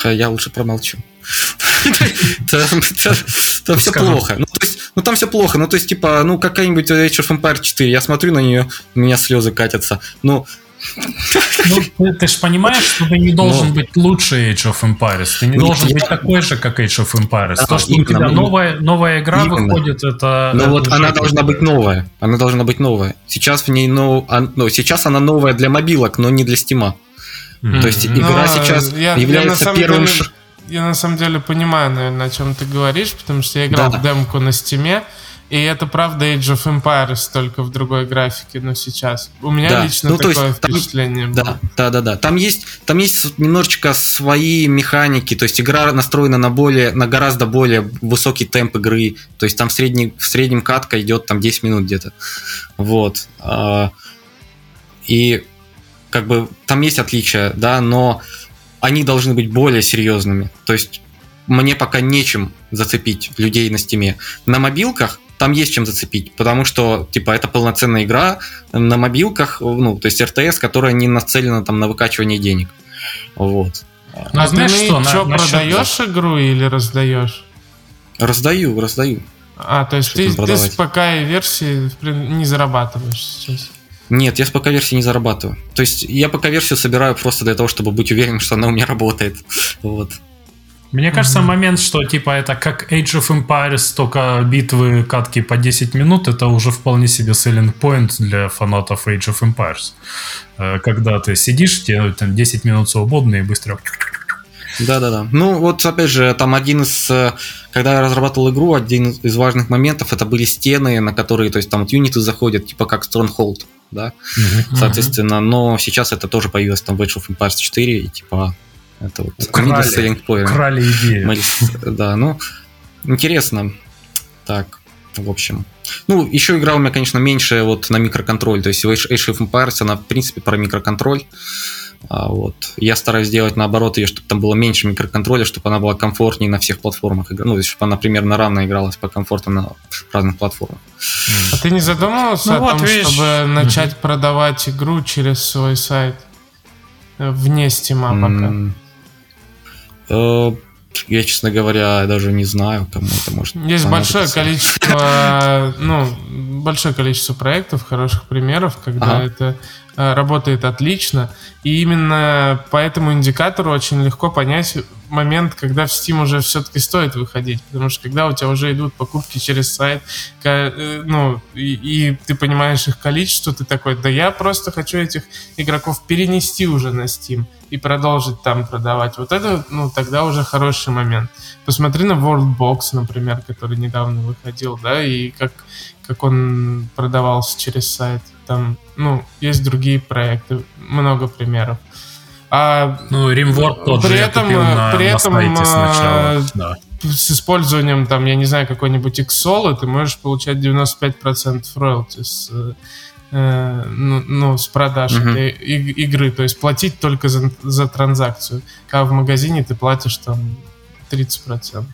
Я лучше промолчу. Там все плохо. Ну, то есть, ну там все плохо. Ну, то есть, типа, ну, какая-нибудь Age of Empire 4, я смотрю на нее, у меня слезы катятся. Ну, ну, ты, ты же понимаешь, что ты не должен Но... быть лучше Age of Empires. Ты не ну, должен я... быть такой же, как Age of Empires. Да, То, что именно, у тебя новая, новая игра именно. выходит, это... Ну вот она должна быть новая. Она должна быть новая. Сейчас в ней, ну, а, ну, сейчас она новая для мобилок, но не для Steam а. Mm-hmm. То есть игра Но сейчас я, является я первым... Деле, я на самом деле понимаю, наверное, о чем ты говоришь, потому что я играл да. в демку на Steam е, И это правда Age of Empires, только в другой графике, но сейчас. У меня да. лично ну, такое есть, впечатление там, было. Да, да, да, да. Там есть, там есть немножечко свои механики, то есть игра настроена на более, на гораздо более высокий темп игры. То есть там в, средний, в среднем катка идет там 10 минут где-то. Вот. А, и как бы там есть отличия, да, но они должны быть более серьезными. То есть мне пока нечем зацепить людей на стиме. На мобилках там есть чем зацепить, потому что, типа, это полноценная игра на мобилках, ну, то есть РТС, которая не нацелена там на выкачивание денег. Вот. Ну, а знаешь что, на, что продаешь да. игру или раздаешь? Раздаю, раздаю. А, то есть ты, ты с ПК-версии не зарабатываешь сейчас? Нет, я с ПК-версии не зарабатываю. То есть я ПК-версию собираю просто для того, чтобы быть уверен, что она у меня работает. Вот. Мне кажется, mm-hmm. момент, что типа это как Age of Empires, только битвы, катки по 10 минут, это уже вполне себе selling point для фанатов Age of Empires. Э, когда ты сидишь, тебе там 10 минут свободно и быстро... Да-да-да. Ну, вот опять же, там один из... Э, когда я разрабатывал игру, один из важных моментов, это были стены, на которые, то есть там вот юниты заходят, типа как Stronghold, да, mm-hmm. соответственно, но сейчас это тоже появилось там в Age of Empires 4, и типа это вот украли, украли идею. Да, ну, интересно. Так, в общем. Ну, еще игра у меня, конечно, меньше вот на микроконтроль. То есть Age of Empires, она, в принципе, про микроконтроль. А вот. Я стараюсь сделать наоборот ее, чтобы там было меньше микроконтроля, чтобы она была комфортнее на всех платформах. Ну, чтобы она примерно равно игралась по комфорту на разных платформах. А ты не задумывался ну, о вот, том, видишь. чтобы начать mm-hmm. продавать игру через свой сайт? Вне стима пока. Mm-hmm. Э, я, честно говоря, даже не знаю, кому это может Есть большое количество, ну, большое количество проектов, хороших примеров, когда ага. это Э, работает отлично. И именно по этому индикатору очень легко понять момент, когда в Steam уже все-таки стоит выходить. Потому что когда у тебя уже идут покупки через сайт, э, ну, и, и ты понимаешь их количество, ты такой, да я просто хочу этих игроков перенести уже на Steam и продолжить там продавать. Вот это, ну, тогда уже хороший момент. Посмотри на Worldbox, например, который недавно выходил, да, и как, как он продавался через сайт. Там, ну, есть другие проекты, много примеров. А ну, Rimworld тот при же этом, на, при на этом сайте а, сначала. Да. С использованием, там, я не знаю, какой-нибудь Xolo, ты можешь получать 95% роялти с, э, ну, ну, с продаж угу. этой игры. То есть платить только за, за транзакцию. А в магазине ты платишь там 30%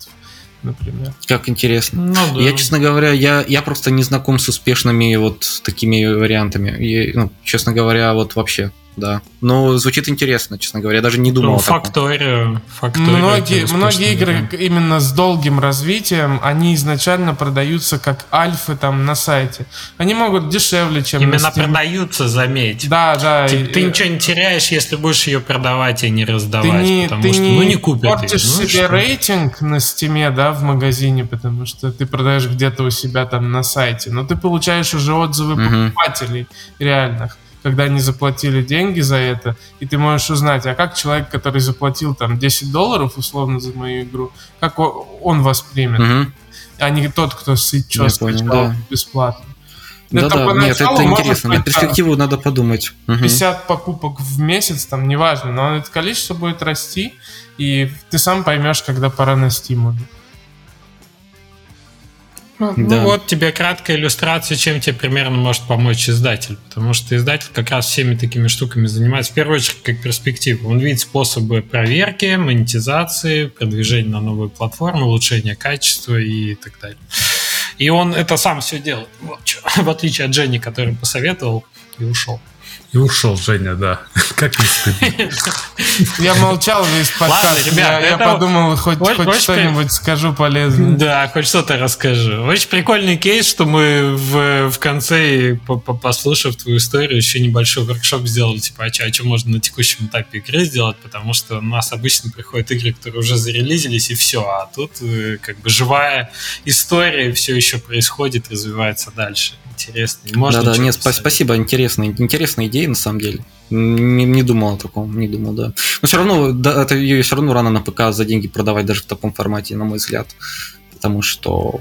например. Как интересно. Ну, да. Я, честно говоря, я, я просто не знаком с успешными вот такими вариантами. И, ну, честно говоря, вот вообще да. Ну, звучит интересно, честно говоря. Я даже не думал. Ну, фактория многие, многие игры да. именно с долгим развитием, они изначально продаются как альфы там на сайте. Они могут дешевле, чем Именно на продаются, заметь. Да, да. Ты, и, ты ничего не теряешь, если будешь ее продавать и не раздавать. Ты не, потому ты что, не ну, не купят портишь ее. Ну, себе что? рейтинг на стиме, да, в магазине, потому что ты продаешь где-то у себя там на сайте. Но ты получаешь уже отзывы угу. покупателей реальных когда они заплатили деньги за это, и ты можешь узнать, а как человек, который заплатил там 10 долларов условно за мою игру, как он воспримет, угу. а не тот, кто что скачал да. бесплатно. Да, это да, нет, это интересно. На перспективу надо подумать. 50 угу. покупок в месяц, там, неважно, но это количество будет расти, и ты сам поймешь, когда пора на Steam ну, да. ну вот тебе краткая иллюстрация, чем тебе примерно может помочь издатель. Потому что издатель как раз всеми такими штуками занимается. В первую очередь, как перспективу. Он видит способы проверки, монетизации, продвижения на новые платформы, улучшения качества и так далее. И он это сам все делает. Вот, в отличие от Дженни, который посоветовал и ушел. И ушел Женя, да. Как не стыдно. Я молчал весь подкаст. Ладно, ребят, я, подумал, хоть, хоть что-нибудь скажу полезное. Да, хоть что-то расскажу. Очень прикольный кейс, что мы в, в конце, послушав твою историю, еще небольшой воркшоп сделали, типа, а что, а можно на текущем этапе игры сделать, потому что у нас обычно приходят игры, которые уже зарелизились, и все, а тут э, как бы живая история все еще происходит, развивается дальше интересно. Можно да, да, нет, спасибо, интересная, интересная идея на самом деле. Не, не думал о таком, не думал, да. Но все равно, да, это ее все равно рано на ПК за деньги продавать даже в таком формате, на мой взгляд. Потому что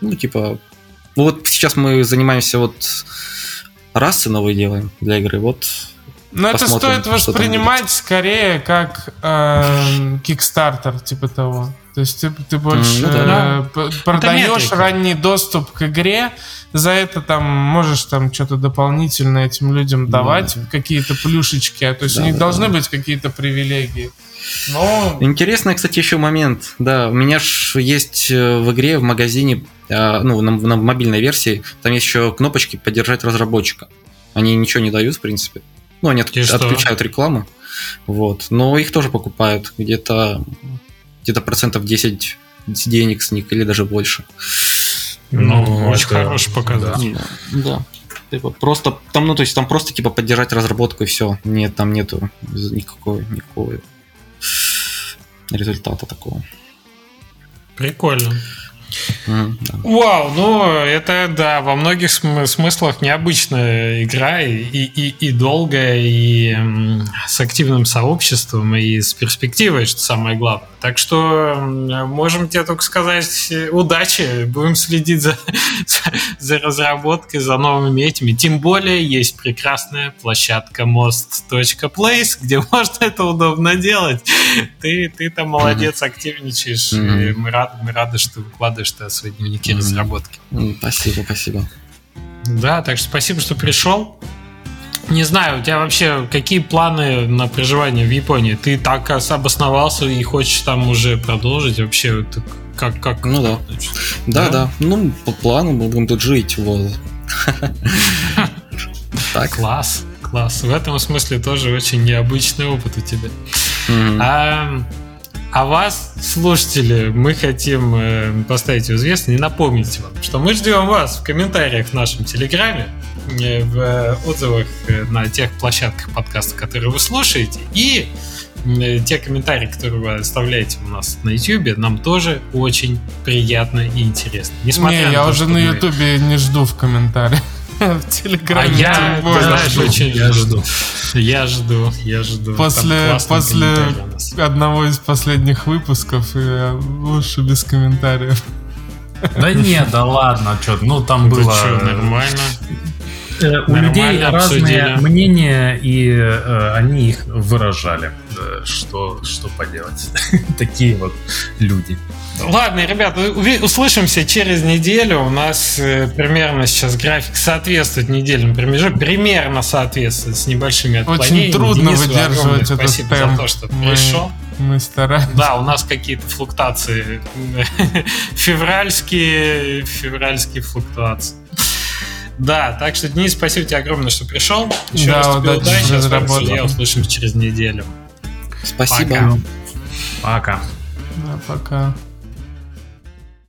Ну, типа, ну вот сейчас мы занимаемся вот расы новые делаем для игры, вот но это стоит воспринимать скорее как э, Kickstarter, типа того. То есть ты, ты больше mm, да. э, продаешь ранний доступ к игре, за это там можешь там что-то дополнительно этим людям давать, да. какие-то плюшечки, а то есть да, у них да, должны да. быть какие-то привилегии. Но... Интересный, кстати, еще момент. Да, у меня же есть э, в игре, в магазине, э, ну, на, на мобильной версии, там есть еще кнопочки «Поддержать разработчика». Они ничего не дают, в принципе. Ну, они от, отключают рекламу. Вот. Но их тоже покупают. Где-то где-то процентов 10 денег с них или даже больше. Ну, ну очень это... хороший показатель. Да. да. Типа просто там, ну, то есть там просто типа поддержать разработку и все. Нет, там нету никакого, никакого результата такого. Прикольно. Mm, да. Вау, ну это да, во многих смыслах необычная игра и, и, и долгая, и с активным сообществом, и с перспективой, что самое главное. Так что можем тебе только сказать удачи, будем следить за, за, разработкой, за новыми этими. Тем более есть прекрасная площадка most.place, где можно это удобно делать. Ты, ты там молодец, активничаешь. Mm-hmm. мы рады, мы рады, что выкладываешь -то свои дневники mm-hmm. разработки. Спасибо, спасибо. Да, так что спасибо, что пришел. Не знаю, у тебя вообще какие планы на проживание в Японии? Ты так обосновался и хочешь там уже продолжить? Вообще, ты как, как? Ну да. Да, да, да. Ну, по плану мы будем тут жить. Вот. Так. Класс, класс. В этом смысле тоже очень необычный опыт у тебя. А, а вас, слушатели, мы хотим э, поставить в известность и напомнить вам, что мы ждем вас в комментариях в нашем Телеграме, э, в отзывах э, на тех площадках подкаста, которые вы слушаете, и те комментарии, которые вы оставляете у нас на YouTube, нам тоже очень приятно и интересно. Несмотря не, на я то, уже на YouTube мы... не жду в комментариях. в Телеграме. А я, ты знаешь, очень я жду. Я жду, я жду. После, после одного из последних выпусков я лучше без комментариев. Да нет, да ладно, что, ну там было... Что, нормально. Э, у людей разные мнения, и э, они их выражали. Что, что поделать? Такие вот люди. Ладно, ребят, услышимся через неделю. У нас э, примерно сейчас график соответствует недельным промежутку. Примерно соответствует с небольшими отклонениями. Очень трудно Денису выдерживать этот Спасибо темп. за то, что мы, пришел. Мы стараемся. Да, у нас какие-то флуктуации. февральские, февральские флуктуации. Да, так что, Денис, спасибо тебе огромное, что пришел. Еще да, раз тебе удачи. удачи. Я услышимся через неделю. Спасибо. Пока. Пока. Да, пока.